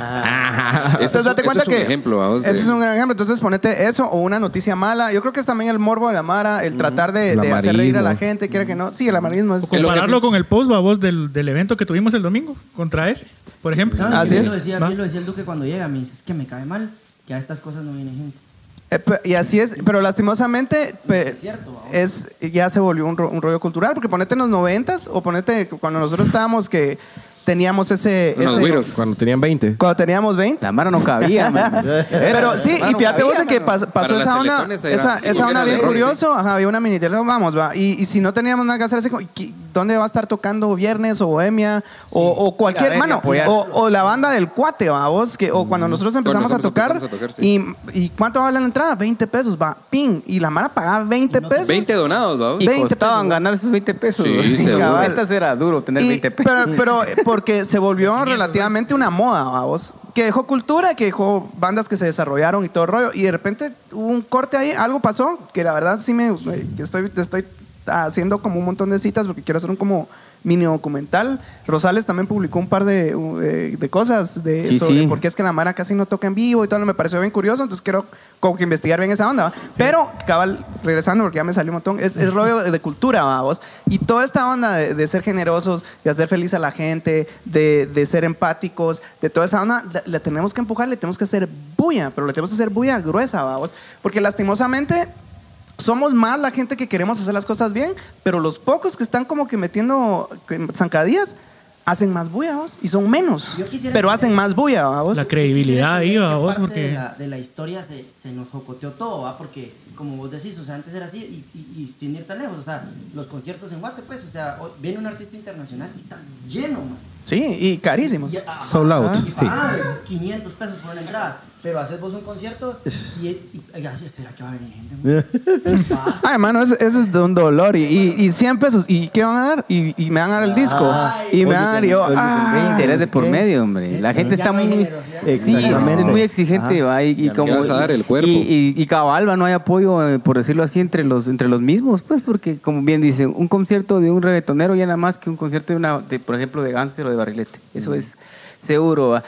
Speaker 2: Entonces,
Speaker 1: es-
Speaker 2: date cuenta
Speaker 1: es un
Speaker 2: que.
Speaker 1: ejemplo, vamos,
Speaker 2: ese es un gran ejemplo. Entonces, ponete eso o una noticia mala. Yo creo que es también el morbo de la Mara, el tratar de, de hacer reír a la gente, quiera que no. Sí, el amarillismo es.
Speaker 1: lo que
Speaker 10: Compararlo
Speaker 1: sí.
Speaker 10: con el post, babos, del, del evento que tuvimos el domingo contra ese, por ejemplo.
Speaker 6: Ah,
Speaker 2: Así
Speaker 6: bien
Speaker 2: es.
Speaker 6: Lo decía, bien lo decía el Duque cuando llega, me dice, es que me cae mal que a estas cosas no viene gente.
Speaker 2: Eh, y así es, pero lastimosamente pe-
Speaker 6: Es
Speaker 2: ya se volvió un, ro- un rollo cultural, porque ponete en los noventas o ponete cuando nosotros estábamos que teníamos ese... Ese-
Speaker 1: güiros.
Speaker 9: cuando tenían 20.
Speaker 2: cuando teníamos 20.
Speaker 3: La mara no cabía, man. <laughs>
Speaker 2: Pero sí, y
Speaker 3: no
Speaker 2: fíjate vos de que
Speaker 3: mano.
Speaker 2: pas- pasó esa onda, esa, esa onda bien curioso, ajá, había una mini vamos, va, y, y si no teníamos nada que hacer, así como, ¿qué- ¿dónde va a estar tocando Viernes o Bohemia o, o cualquier,
Speaker 3: A
Speaker 2: mano, o, o la banda del cuate, va, vos, que, o cuando nosotros empezamos a
Speaker 1: nosotros
Speaker 2: tocar,
Speaker 1: empezamos a tocar, sí.
Speaker 2: y, y ¿cuánto vale la entrada? 20 pesos, va, ping, y la Mara pagaba 20 pesos.
Speaker 1: 20 donados, vamos.
Speaker 3: Y
Speaker 2: 20
Speaker 3: costaban
Speaker 2: pesos.
Speaker 3: ganar esos 20 pesos.
Speaker 1: Sí. <laughs>
Speaker 3: Antes era duro tener
Speaker 2: Y-
Speaker 3: 20 pesos.
Speaker 2: Pero, pero eh, porque se volvió <laughs> relativamente una moda, vamos. Que dejó cultura, que dejó bandas que se desarrollaron y todo el rollo. Y de repente hubo un corte ahí, algo pasó, que la verdad sí me eh, estoy, estoy haciendo como un montón de citas porque quiero hacer un como mini documental. Rosales también publicó un par de, eh, de cosas de
Speaker 3: Sí,
Speaker 2: sobre
Speaker 3: sí.
Speaker 2: por qué es que la Mara casi no toca en vivo y todo. Me pareció bien curioso, entonces quiero como que investigar bien esa onda. ¿va? Pero, cabal, regresando, porque ya me salió un montón, es, es rollo de cultura, vamos. Y toda esta onda de, de ser generosos, de hacer feliz a la gente, de, de ser empáticos, de toda esa onda, la, la tenemos que empujar, le tenemos que hacer bulla, pero le tenemos que hacer bulla gruesa, vamos. Porque lastimosamente somos más la gente que queremos hacer las cosas bien, pero los pocos que están como que metiendo zancadillas hacen más bulla, vos, y son menos,
Speaker 6: Yo quisiera
Speaker 2: pero hacen más bulla, vos.
Speaker 10: La credibilidad ahí,
Speaker 6: ¿Qué
Speaker 10: va vos,
Speaker 6: parte
Speaker 10: porque...
Speaker 6: de la, de la historia se, se nos jocoteó todo, ¿va? Porque, como vos decís, o sea, antes era así y, y- y sin ir tan lejos, o sea, los conciertos en Guate, pues, o sea, hoy viene un artista internacional y está lleno, man.
Speaker 2: Sí, y carísimos.
Speaker 6: Y- ajá,
Speaker 9: Sold out,
Speaker 6: y
Speaker 9: sí.
Speaker 6: pagan 500 pesos por una entrada. Pero haces vos un concierto y, y- ¿será que va a venir gente?
Speaker 2: Ay, <laughs> hermano, ese, ese es de un dolor. Y, y, y 100 pesos. ¿Y qué van a dar? Y, y me van a dar el disco.
Speaker 6: Ay,
Speaker 2: y me van a dar. Yo, ah,
Speaker 3: Hay interés de por
Speaker 5: ¿qué?
Speaker 3: medio, hombre. La gente está
Speaker 6: no
Speaker 3: muy... Sí, es muy exigente, va. Y, como,
Speaker 1: ¿Qué vas a dar, el cuerpo?
Speaker 3: Y, y, y cabal, va, no hay apoyo, eh, por decirlo así, entre los, entre los mismos, pues, porque, como bien dicen, un concierto de un reggaetonero ya nada más que un concierto de una, de, por ejemplo, de Gánster o de Barrilete. Eso es seguro, va.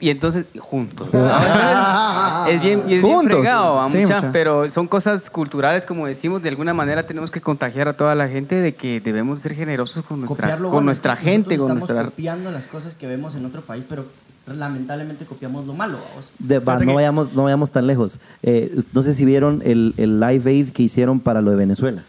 Speaker 3: Y, entonces, juntos. Entonces, es bien, y es bien fregado, va,
Speaker 2: Sí,
Speaker 3: mucha,
Speaker 2: mucha.
Speaker 3: pero son cosas culturales, como decimos, de alguna manera tenemos que contagiar a toda la gente de que debemos ser generosos con nuestra,
Speaker 6: Copiar lo
Speaker 3: con nuestra
Speaker 6: Nosotros
Speaker 3: gente, con
Speaker 6: estamos
Speaker 3: nuestra...
Speaker 6: copiando las cosas que vemos en otro país, pero lamentablemente copiamos lo malo.
Speaker 5: De- va, no,
Speaker 10: que-
Speaker 5: vayamos, no vayamos tan lejos. Eh, no sé si vieron el, el live aid que hicieron para lo de Venezuela.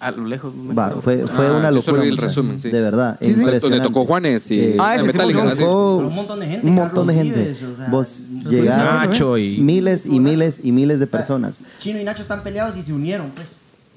Speaker 3: A lo lejos.
Speaker 5: Va, fue, fue
Speaker 1: Ah,
Speaker 5: una
Speaker 1: yo solo
Speaker 5: locura.
Speaker 1: vi el resumen, sí.
Speaker 5: De verdad.
Speaker 2: Sí, sí.
Speaker 5: impresionante.
Speaker 1: Donde tocó Juanes y
Speaker 3: Ah, ese sí
Speaker 1: Metallica,
Speaker 6: Pero un montón de gente,
Speaker 5: Un montón de gente.
Speaker 6: Vives, o sea,
Speaker 5: Vos
Speaker 6: los
Speaker 5: llegaron.
Speaker 9: Nacho y-
Speaker 5: Miles y miles y miles de personas.
Speaker 6: Chino y Nacho están peleados y se unieron, pues.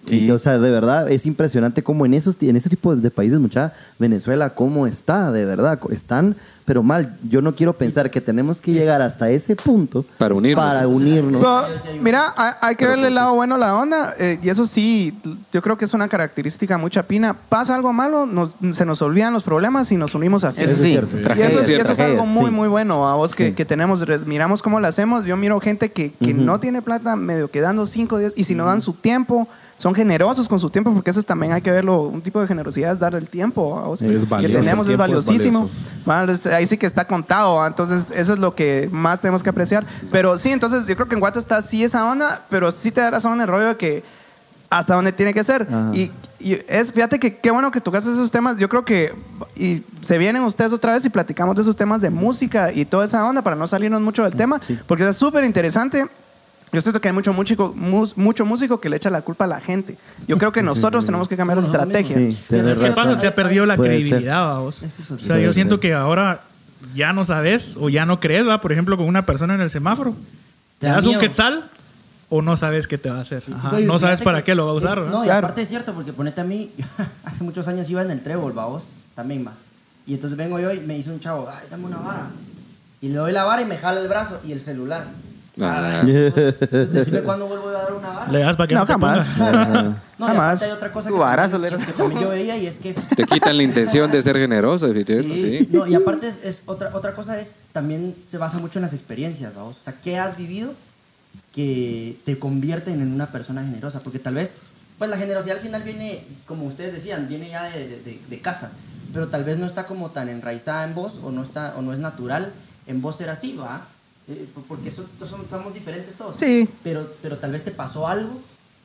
Speaker 5: Sí. O sea, de verdad, es impresionante cómo en esos, en esos tipos de países, mucha Venezuela, cómo está, de verdad. Están, pero mal. Yo no quiero pensar que tenemos que llegar hasta ese punto
Speaker 1: Para unirnos.
Speaker 5: Para unirnos.
Speaker 2: Pero, mira, hay, hay que verle el lado bueno a la onda. eh, y eso sí, yo creo que es una característica muy chapina. Pasa algo malo, nos- se nos olvidan los problemas y nos unimos así.
Speaker 3: Eso
Speaker 5: es
Speaker 3: sí,
Speaker 5: cierto.
Speaker 2: Y eso, es- y eso es algo muy,
Speaker 5: sí.
Speaker 2: muy bueno a vos que,
Speaker 5: Sí.
Speaker 2: que tenemos. Miramos cómo lo hacemos. Yo miro gente que, que no tiene plata, medio que dando 5 días, y si no dan su tiempo, son generosos con su tiempo, porque eso es también hay que verlo. Un tipo de generosidad es dar el tiempo.
Speaker 9: Es
Speaker 2: que
Speaker 9: valioso, el
Speaker 2: tenemos es valiosísimo. es- Ahí sí que está contado. ¿va? Entonces, eso es lo que más tenemos que apreciar. Pero sí, entonces yo creo que en Guata está sí esa onda, pero sí te da razón en el rollo de que hasta donde tiene que ser. Y, y es, fíjate que qué bueno que tocas esos temas. Yo creo que y se vienen ustedes otra vez y platicamos de esos temas de música y toda esa onda para no salirnos mucho del tema, porque es súper interesante. Yo siento que hay mucho músico, mucho músico que le echa la culpa a la gente. Yo creo que nosotros tenemos que cambiar la estrategia.
Speaker 5: Sí,
Speaker 10: ¿Qué
Speaker 5: razón.
Speaker 10: pasa? Se ha perdido la
Speaker 5: Puede
Speaker 10: credibilidad, ¿va vos.
Speaker 6: Eso es
Speaker 10: O sea, yo siento
Speaker 5: ser.
Speaker 10: que ahora ya no sabes o ya no crees, ¿va? Por ejemplo, con una persona en el semáforo.
Speaker 6: Te
Speaker 10: ¿Le
Speaker 6: da
Speaker 10: das un quetzal o no sabes qué te va a hacer? Ajá, No sabes para
Speaker 6: que-
Speaker 10: qué lo va a usar, ¿verdad?
Speaker 6: No, y aparte es cierto, porque ponete a mí, <laughs> hace muchos años iba en el trébol, va vos, también va. Y entonces vengo yo y me dice un chavo, ay, dame una vara. Y le doy la vara y me jala el brazo y el celular.
Speaker 1: Ah, <laughs>
Speaker 6: Decime cuándo vuelvo a dar una vara.
Speaker 10: Le das para que
Speaker 2: No,
Speaker 10: no, te
Speaker 2: jamás. <laughs>
Speaker 6: No,
Speaker 2: Jamás.
Speaker 6: hay otra cosa que también, que también yo veía y es que <laughs>
Speaker 1: Te quitan la intención de ser generoso, definitivamente.
Speaker 6: Sí,
Speaker 1: Sí.
Speaker 6: No, y aparte es, es otra, otra cosa es, también se basa mucho en las experiencias, ¿vamos? O sea, ¿qué has vivido que te convierten en una persona generosa? Porque tal vez, pues la generosidad al final viene, como ustedes decían, viene ya de, de- de- de casa, pero tal vez no está como tan enraizada en vos o no, está, o no es natural en vos ser así, ¿va? Eh, porque so- somos diferentes todos.
Speaker 2: Sí.
Speaker 6: Pero, pero tal vez te pasó algo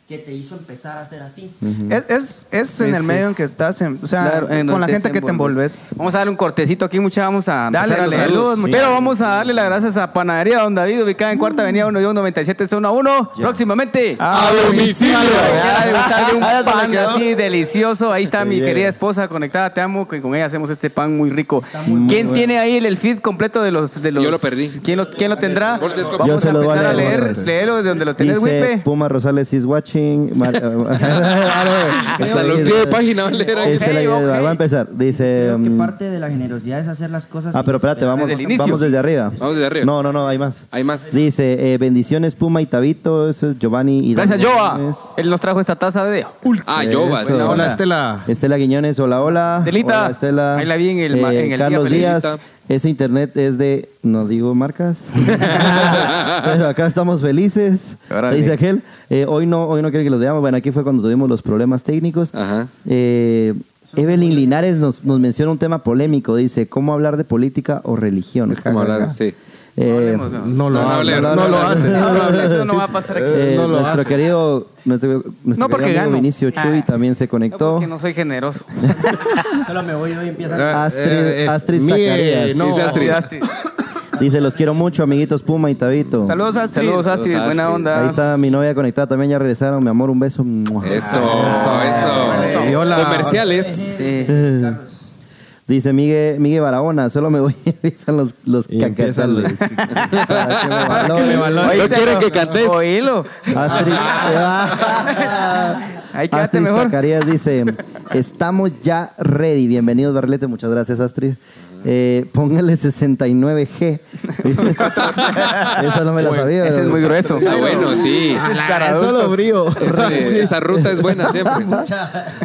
Speaker 6: que te hizo empezar a ser así.
Speaker 2: Es, es, es en
Speaker 3: Es-
Speaker 2: el medio en que estás, en- o sea,
Speaker 3: Claro, en
Speaker 2: con la gente que te envolves.
Speaker 3: Vamos a darle un cortecito aquí, mucha. Vamos a
Speaker 2: Dale,
Speaker 3: a
Speaker 2: saludos, mucha.
Speaker 3: Pero vamos a darle las gracias a Panadería Don David, ubicada en Cuarta Avenida 1 97 zona 1. Próximamente.
Speaker 2: A domicilio.
Speaker 3: Quiera degustar de un <laughs> pan así delicioso. Ahí está mi querida esposa conectada. Te amo, que con ella hacemos este pan muy rico.
Speaker 6: muy
Speaker 3: ¿Quién
Speaker 5: bueno.
Speaker 3: tiene ahí el, el feed completo de los, de los.
Speaker 1: Yo lo perdí.
Speaker 3: ¿Quién lo, quién lo tendrá? Vamos a
Speaker 5: a
Speaker 3: empezar a
Speaker 5: leer,
Speaker 3: leer.
Speaker 5: entonces.
Speaker 3: Léelo de donde lo tenés, Wipe.
Speaker 5: Puma Rosales is watching. <laughs> Mar- <laughs>
Speaker 1: Hasta los pie de página va a leer ahí.
Speaker 5: Esta es la
Speaker 3: Ok,
Speaker 5: idea.
Speaker 3: ok.
Speaker 5: Voy a empezar. Dice.
Speaker 6: Creo que
Speaker 5: mm,
Speaker 6: parte de la generosidad es hacer las cosas.
Speaker 5: Ah, pero espérate, vamos
Speaker 3: Desde el
Speaker 5: vamos desde arriba.
Speaker 1: Vamos desde arriba.
Speaker 5: No, no, no, hay más.
Speaker 1: Hay más.
Speaker 5: Dice, eh, bendiciones Puma y Tabito, eso es Giovanni y
Speaker 3: Gracias.
Speaker 5: Gómez.
Speaker 3: Él nos trajo esta taza de
Speaker 1: Ah,
Speaker 5: Eso.
Speaker 1: Jovas.
Speaker 5: Hola,
Speaker 9: Hola, Estela.
Speaker 5: Estela Guiñones, hola, hola.
Speaker 3: Estelita.
Speaker 5: Hola, Estela.
Speaker 3: Ahí la vi en el ma- en el
Speaker 5: Carlos
Speaker 3: día
Speaker 5: Díaz,
Speaker 1: feliz.
Speaker 5: Ese internet es de, no digo marcas, <laughs> pero acá estamos felices.
Speaker 3: Órale.
Speaker 5: Dice aquel, eh, hoy no hoy no quiere que los veamos. Bueno, aquí fue cuando tuvimos los problemas técnicos.
Speaker 1: Ajá.
Speaker 5: Eh, Evelyn Linares nos, nos menciona un tema polémico. Dice, ¿cómo hablar de política o religión?
Speaker 1: Es como hablar, sí.
Speaker 5: Eh,
Speaker 9: No lo
Speaker 1: No, no
Speaker 9: hables, no lo
Speaker 1: no
Speaker 9: haces.
Speaker 3: No, no, eso no va a pasar aquí.
Speaker 5: eh,
Speaker 9: no lo
Speaker 5: nuestro
Speaker 9: hace.
Speaker 5: querido, nuestro, nuestro
Speaker 2: No, porque
Speaker 5: querido amigo. Vinicio Chuy
Speaker 2: Ah.
Speaker 5: también se
Speaker 3: No,
Speaker 5: conectó.
Speaker 3: porque no soy generoso. <laughs>
Speaker 6: Solo me voy y empieza.
Speaker 5: Astrid,
Speaker 9: Eh, es-
Speaker 5: Astrid Zacarías.
Speaker 9: no.
Speaker 1: Sí, Astrid.
Speaker 3: Astrid.
Speaker 5: Dice, los quiero mucho, amiguitos Puma y Tabito.
Speaker 2: Saludos, Astrid.
Speaker 3: Saludos, Astrid.
Speaker 1: Saludos,
Speaker 3: Buena
Speaker 1: Astrid.
Speaker 3: onda.
Speaker 5: Ahí está mi novia conectada, también ya regresaron. Mi amor, un beso.
Speaker 1: Eso, eso,
Speaker 2: eso.
Speaker 1: Y hola. Comerciales.
Speaker 3: Sí.
Speaker 5: Dice Miguel, Miguel Barahona, solo me voy <laughs> y empiezan los, los. <laughs> Para que me valoren.
Speaker 1: No quieren que cantes.
Speaker 3: Oílo.
Speaker 5: Astrid, <laughs>
Speaker 3: Ahí
Speaker 5: Astrid
Speaker 3: mejor.
Speaker 5: Zacarías dice, estamos ya ready. Bienvenidos, Barlete. Muchas gracias, Astrid. Eh, póngale 69G. <laughs> Esa no me la sabía.
Speaker 3: Ese es muy grueso.
Speaker 1: Ah, bueno, sí.
Speaker 3: Ese es para.
Speaker 9: Solo brío.
Speaker 1: Ese- <laughs> esa ruta es buena siempre.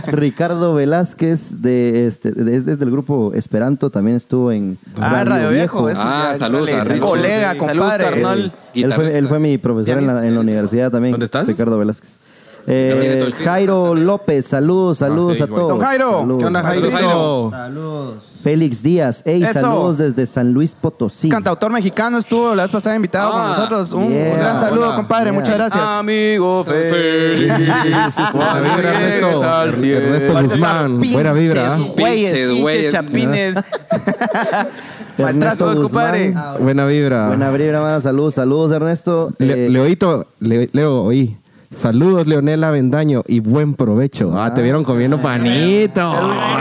Speaker 5: Ricardo Velázquez, de este, de- es desde el grupo Esperanto, también estuvo en
Speaker 2: Ah, Radio Viejo.
Speaker 1: Ah, saludos a Richo.
Speaker 2: Colega,
Speaker 3: Sí,
Speaker 2: compadre.
Speaker 3: saludos, carnal.
Speaker 5: Él fue, él
Speaker 1: Guitarrista.
Speaker 5: fue mi profesor en la, en la universidad también.
Speaker 9: ¿Dónde estás?
Speaker 5: Ricardo Velázquez. Eh. Jairo López, saludos, saludos
Speaker 9: sí,
Speaker 5: a todos.
Speaker 2: Don Jairo,
Speaker 5: Saludos.
Speaker 2: ¿qué onda,
Speaker 1: Saludos,
Speaker 2: Jairo?
Speaker 6: Saludos.
Speaker 5: Félix Díaz, hey,
Speaker 2: Eso.
Speaker 5: saludos desde San Luis Potosí.
Speaker 2: Cantautor mexicano estuvo la vez pasada invitado con
Speaker 1: Ah,
Speaker 2: nosotros. Un, gran saludo,
Speaker 9: Hola.
Speaker 2: compadre.
Speaker 5: Yeah.
Speaker 2: Muchas gracias.
Speaker 3: Amigo feliz. <laughs>
Speaker 9: Buena vibra, Ernesto. Ernesto Guzmán. Buena vibra.
Speaker 2: Pinches güeyes.
Speaker 1: Güeyes.
Speaker 3: chapines. <laughs> Compadre.
Speaker 9: Buena vibra.
Speaker 5: Buena vibra, más. Saludos, saludos, Ernesto.
Speaker 9: Le-
Speaker 5: Eh,
Speaker 9: Leoito, Le- Leo, oí. Saludos, Leonel Avendaño, y buen provecho. Ah, te vieron comiendo panito.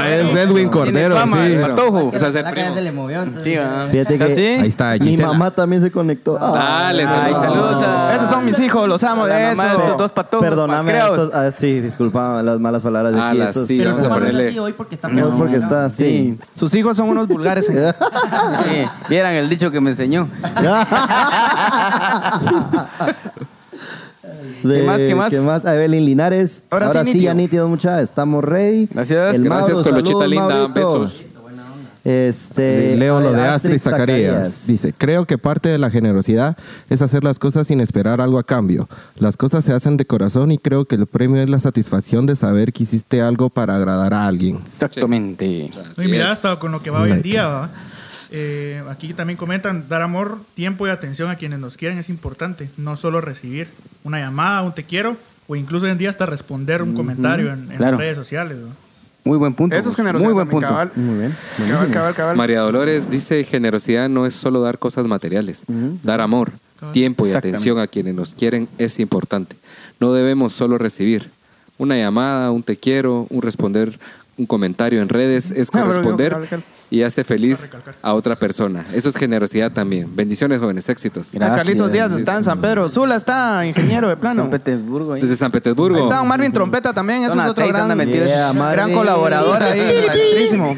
Speaker 9: Es Edwin Cordero, sí.
Speaker 3: el patojo.
Speaker 1: Es hacer
Speaker 6: La
Speaker 1: primo.
Speaker 6: cara se le movió.
Speaker 3: Sí.
Speaker 9: Ahí está,
Speaker 5: mi mamá también se conectó. Ah,
Speaker 1: Dale,
Speaker 3: Ay,
Speaker 1: saludos.
Speaker 2: Esos son mis hijos, los amo de eso.
Speaker 3: estos dos patojos
Speaker 5: Perdóname, ah, sí, disculpa las malas palabras de
Speaker 1: Ah,
Speaker 5: aquí. estos-
Speaker 1: sí,
Speaker 6: Pero
Speaker 1: vamos a
Speaker 6: ¿cómo no es
Speaker 1: ponerle-
Speaker 6: así hoy porque está
Speaker 5: No, porque está así.
Speaker 3: Sí.
Speaker 2: Sus hijos son unos vulgares. <laughs>
Speaker 3: Sí, Vieran el dicho que me enseñó. <laughs>
Speaker 5: De-
Speaker 3: ¿Qué más, qué más?
Speaker 5: ¿Qué más? A Evelyn Linares.
Speaker 2: Ahora
Speaker 5: Ahora,
Speaker 2: sí,
Speaker 5: sí, ya
Speaker 2: nítido.
Speaker 5: mucha. Estamos ready.
Speaker 3: Gracias.
Speaker 5: El
Speaker 1: Gracias,
Speaker 5: Mauro,
Speaker 1: Colochita
Speaker 5: saludos,
Speaker 1: linda.
Speaker 5: Maurito.
Speaker 1: Besos.
Speaker 5: Este,
Speaker 9: Leo lo de Astrid Zacarías. Dice, creo que parte de la generosidad es hacer las cosas sin esperar algo a cambio. Las cosas se hacen de corazón y creo que el premio es la satisfacción de saber que hiciste algo para agradar a alguien.
Speaker 3: Exactamente.
Speaker 10: No, y mira,
Speaker 1: es.
Speaker 10: hasta con lo que va hoy en día, ¿va? Eh, aquí también comentan, dar amor, tiempo y atención a quienes nos quieren es importante, no solo recibir una llamada, un te quiero, o incluso hoy en día hasta responder un comentario en, en
Speaker 3: Claro.
Speaker 10: las redes sociales.
Speaker 3: Muy buen punto.
Speaker 2: Eso es generosidad.
Speaker 3: Muy buen
Speaker 2: también,
Speaker 3: punto.
Speaker 2: Cabal.
Speaker 5: Muy bien.
Speaker 2: Cabal, cabal, cabal.
Speaker 1: María Dolores dice, generosidad no es solo dar cosas materiales. Dar amor, tiempo y atención a quienes nos quieren es importante. No debemos solo recibir. Una llamada, un te quiero, un responder un comentario en redes es <laughs> corresponder
Speaker 2: cabal, cabal.
Speaker 1: Y hace feliz a otra persona. Eso es generosidad también. Bendiciones, jóvenes, éxitos.
Speaker 2: Ah, Carlitos Díaz está en San Pedro Sula, está ingeniero de plano.
Speaker 3: San Petersburgo. ahí.
Speaker 1: Desde San Petersburgo.
Speaker 2: Ahí está Marvin Trompeta también, ese es otro gran.
Speaker 5: Yeah,
Speaker 2: gran colaborador ahí, maestrísimo.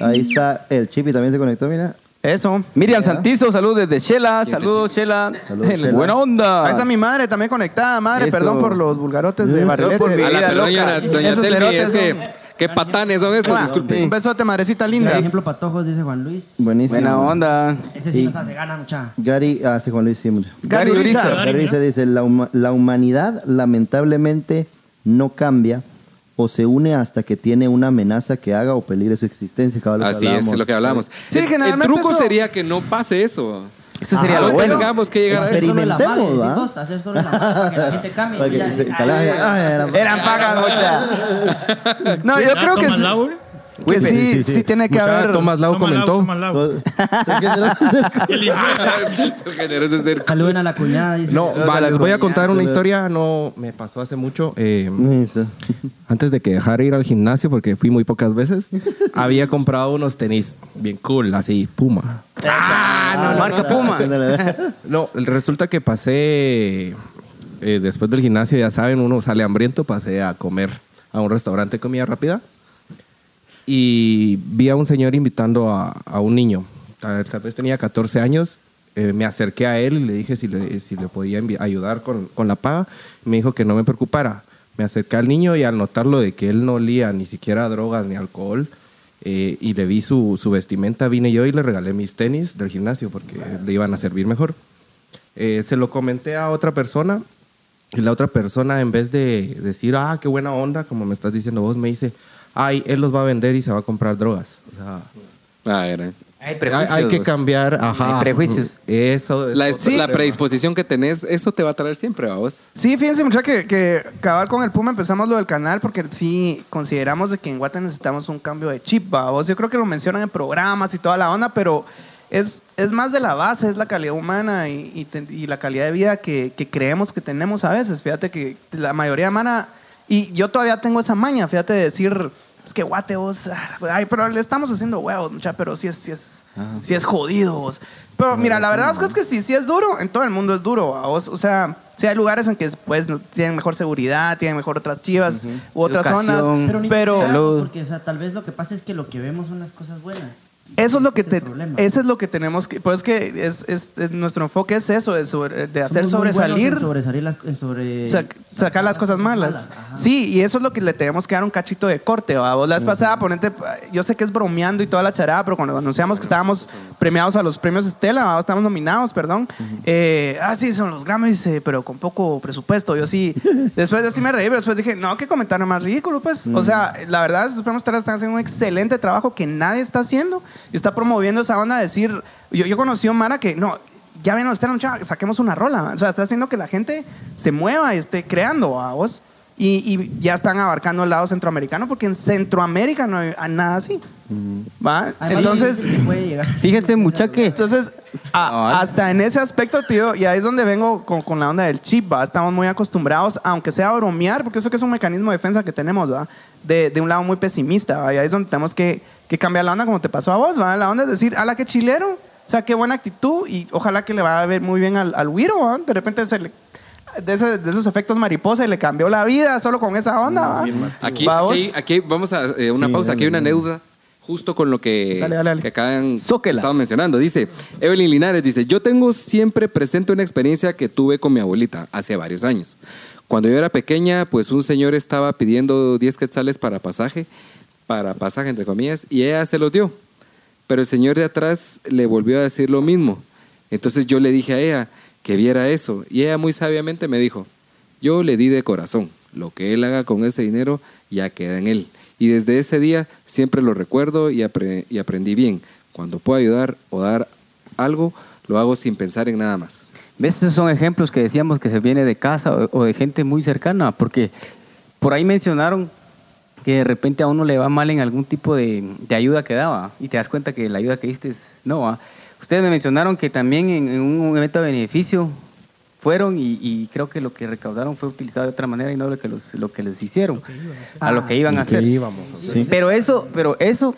Speaker 5: Ahí está el Chipi también se conectó, mira.
Speaker 2: Eso.
Speaker 3: Miriam Santizo, saludos desde Shela. Saludos, Shela.
Speaker 5: Saludos.
Speaker 3: Buena onda.
Speaker 2: Ahí está mi madre también conectada, madre,
Speaker 3: Eso.
Speaker 2: perdón por los vulgarotes de Barrilete.
Speaker 1: A la doña, doña Telmi, es que,
Speaker 2: son-
Speaker 1: qué patanes son estos,
Speaker 2: Mua,
Speaker 1: disculpe.
Speaker 2: Un besote, madrecita
Speaker 6: Por
Speaker 2: linda.
Speaker 6: ejemplo, patojos, dice Juan Luis.
Speaker 5: Buenísimo.
Speaker 3: Buena onda.
Speaker 6: Ese sí
Speaker 5: Y-
Speaker 6: nos hace gana mucha.
Speaker 5: Gary, ah, sí, Juan Luis, sí, hombre.
Speaker 2: Gary
Speaker 3: Gary
Speaker 2: Uriza.
Speaker 3: Uriza.
Speaker 5: Gary dice, dice, la, huma- la humanidad lamentablemente no cambia o se une hasta que tiene una amenaza que haga o peligre su existencia. cabal, lo que
Speaker 1: Así es,
Speaker 5: hablábamos.
Speaker 1: es lo que hablamos.
Speaker 2: Sí,
Speaker 1: el, el
Speaker 2: generalmente
Speaker 1: truco
Speaker 2: eso-
Speaker 1: sería que no pase eso.
Speaker 3: Eso sería
Speaker 1: no
Speaker 3: lo bueno.
Speaker 1: tengamos que llegar a eso.
Speaker 6: Hacer solo la
Speaker 5: Experimentemos,
Speaker 6: vos, Hacer solo la madre para que la <laughs> gente cambie.
Speaker 5: Para que
Speaker 6: Ya,
Speaker 5: se-
Speaker 6: ah,
Speaker 5: cala- ay, era-
Speaker 2: Eran pagas. No, yo
Speaker 10: Ah,
Speaker 2: creo que
Speaker 10: Tomás
Speaker 2: sí,
Speaker 10: Lau,
Speaker 2: que sí, sí, tiene que
Speaker 9: Mucha-
Speaker 2: haber.
Speaker 9: Tomás Lau comentó.
Speaker 10: toma Lau.
Speaker 9: Pues, <laughs> <laughs>
Speaker 6: Saluden a la cuñada, dice.
Speaker 9: No,
Speaker 3: Saludos
Speaker 9: va,
Speaker 3: a la
Speaker 9: les voy a contar una historia. No, me pasó hace mucho. eh, antes de que dejara ir al gimnasio, porque fui muy pocas veces, había comprado unos tenis bien cool, así, Puma.
Speaker 3: Ah, marca Puma. <laughs>
Speaker 9: No, resulta que pasé, eh, después del gimnasio, ya saben, uno sale hambriento, pasé a comer a un restaurante de comida rápida y vi a un señor invitando a, a un niño. Tal, tal vez tenía 14 años. eh, me acerqué a él y le dije si le, si le podía ayudar con, con la paga. Me dijo que no me preocupara. Me acerqué al niño y al notarlo de que él no olía ni siquiera drogas ni alcohol, eh, y le vi su, su vestimenta, vine yo y le regalé mis tenis del gimnasio porque le iban a servir mejor. Eh, se lo comenté a otra persona y la otra persona en vez de decir, ah, qué buena onda, como me estás diciendo vos, me dice, ay, él los va a vender y se va a comprar drogas. O sea,
Speaker 1: Ah, era.
Speaker 3: Hay prejuicios.
Speaker 9: hay que cambiar, ajá.
Speaker 3: Hay prejuicios.
Speaker 9: Eso es
Speaker 1: La,
Speaker 9: otro
Speaker 1: la
Speaker 9: tema.
Speaker 1: predisposición que tenés, eso te va a traer siempre a vos.
Speaker 2: Sí, fíjense muchachos que, que cabal con el Puma empezamos lo del canal porque sí consideramos de que en Guate necesitamos un cambio de chip, ¿va? Vos yo creo que lo mencionan en programas y toda la onda, pero es, es más de la base, es la calidad humana y, y te- y la calidad de vida que, que creemos que tenemos a veces. Fíjate que la mayoría humana, y yo todavía tengo esa maña, fíjate de decir, es que Guate vos, ah, ay, pero le estamos haciendo huevos, mucha, pero sí es, sí es, sí es jodido vos. Pero mira, la verdad es que sí, sí es duro, en todo el mundo es duro, vos, o sea, sí hay lugares en que pues tienen mejor seguridad, tienen mejor otras chivas u otras
Speaker 3: Educación.
Speaker 2: zonas,
Speaker 6: Pero, ni
Speaker 2: pero
Speaker 6: siquiera,
Speaker 3: Salud.
Speaker 6: porque o sea, tal vez lo que pasa es que lo que vemos son las cosas buenas.
Speaker 2: Eso es lo que te, ese es lo que tenemos que, pues es que es, es- es- nuestro enfoque es eso, de, sobre- de hacer
Speaker 6: Somos
Speaker 2: sobresalir,
Speaker 6: en sobresalir las, en sobre-
Speaker 2: sac- sacar las cosas malas. Sí, y eso es lo que le tenemos que dar un cachito de corte. ¿va? Vos la vez pasada, ponente, yo sé que es bromeando y toda la charada, pero cuando anunciamos que estábamos premiados a los premios Estela, ¿va? estábamos nominados, perdón. eh, ah, sí, son los Grammys, eh, pero con poco presupuesto. Yo sí, <laughs> después de así me reí, pero después dije, no, qué comentario más ridículo, pues. O sea, la verdad, los premios Estela están haciendo un excelente trabajo que nadie está haciendo y está promoviendo esa onda de decir, yo, yo conocí a un Mara que, no, ya ven, Estela, mucha, saquemos una rola. O sea, está haciendo que la gente se mueva y esté creando a vos. Y, y ya están abarcando el lado centroamericano porque en Centroamérica no hay nada así. ¿Va?
Speaker 6: Además,
Speaker 2: Entonces,
Speaker 3: Fíjense, mucha que
Speaker 2: entonces a- hasta en ese aspecto, tío, y ahí es donde vengo con, con la onda del chip, ¿va? Estamos muy acostumbrados, aunque sea a bromear, porque eso que es un mecanismo de defensa que tenemos, ¿va? De, de un lado muy pesimista, ¿va? Y ahí es donde tenemos que, que cambiar la onda como te pasó a vos, ¿va? La onda es decir, ala, qué chilero, o sea, qué buena actitud y ojalá que le va a ver muy bien al, al Wiro, ¿va? De repente se le... De, ese- de esos efectos mariposa y le cambió la vida solo con esa onda, ¿va?
Speaker 1: Aquí,
Speaker 2: ¿Va
Speaker 1: aquí, aquí vamos a eh, una
Speaker 9: Sí,
Speaker 1: pausa. Aquí hay una
Speaker 9: dale.
Speaker 1: neuda justo con lo que,
Speaker 2: Dale, dale, dale.
Speaker 1: que acaban mencionando. Dice Evelyn Linares dice yo tengo siempre presente una experiencia que tuve con mi abuelita hace varios años. Cuando yo era pequeña, pues un señor estaba pidiendo 10 quetzales para pasaje, para pasaje entre comillas, y ella se los dio. Pero el señor de atrás le volvió a decir lo mismo. Entonces yo le dije a ella que viera eso, y ella muy sabiamente me dijo, yo le di de corazón. Lo que él haga con ese dinero ya queda en él. Y desde ese día siempre lo recuerdo y, apre- y aprendí bien. Cuando puedo ayudar o dar algo, lo hago sin pensar en nada más.
Speaker 3: ¿Ves? Esos son ejemplos que decíamos que se viene de casa o de gente muy cercana, porque por ahí mencionaron que de repente a uno le va mal en algún tipo de, de ayuda que daba y te das cuenta que la ayuda que diste es no. ¿va? Ustedes me mencionaron que también en, en un evento de beneficio fueron y, y creo que lo que recaudaron fue utilizado de otra manera y no lo que, los, lo que les hicieron, a lo que iban a
Speaker 9: Que
Speaker 3: hacer.
Speaker 9: íbamos a hacer.
Speaker 3: Pero eso, pero eso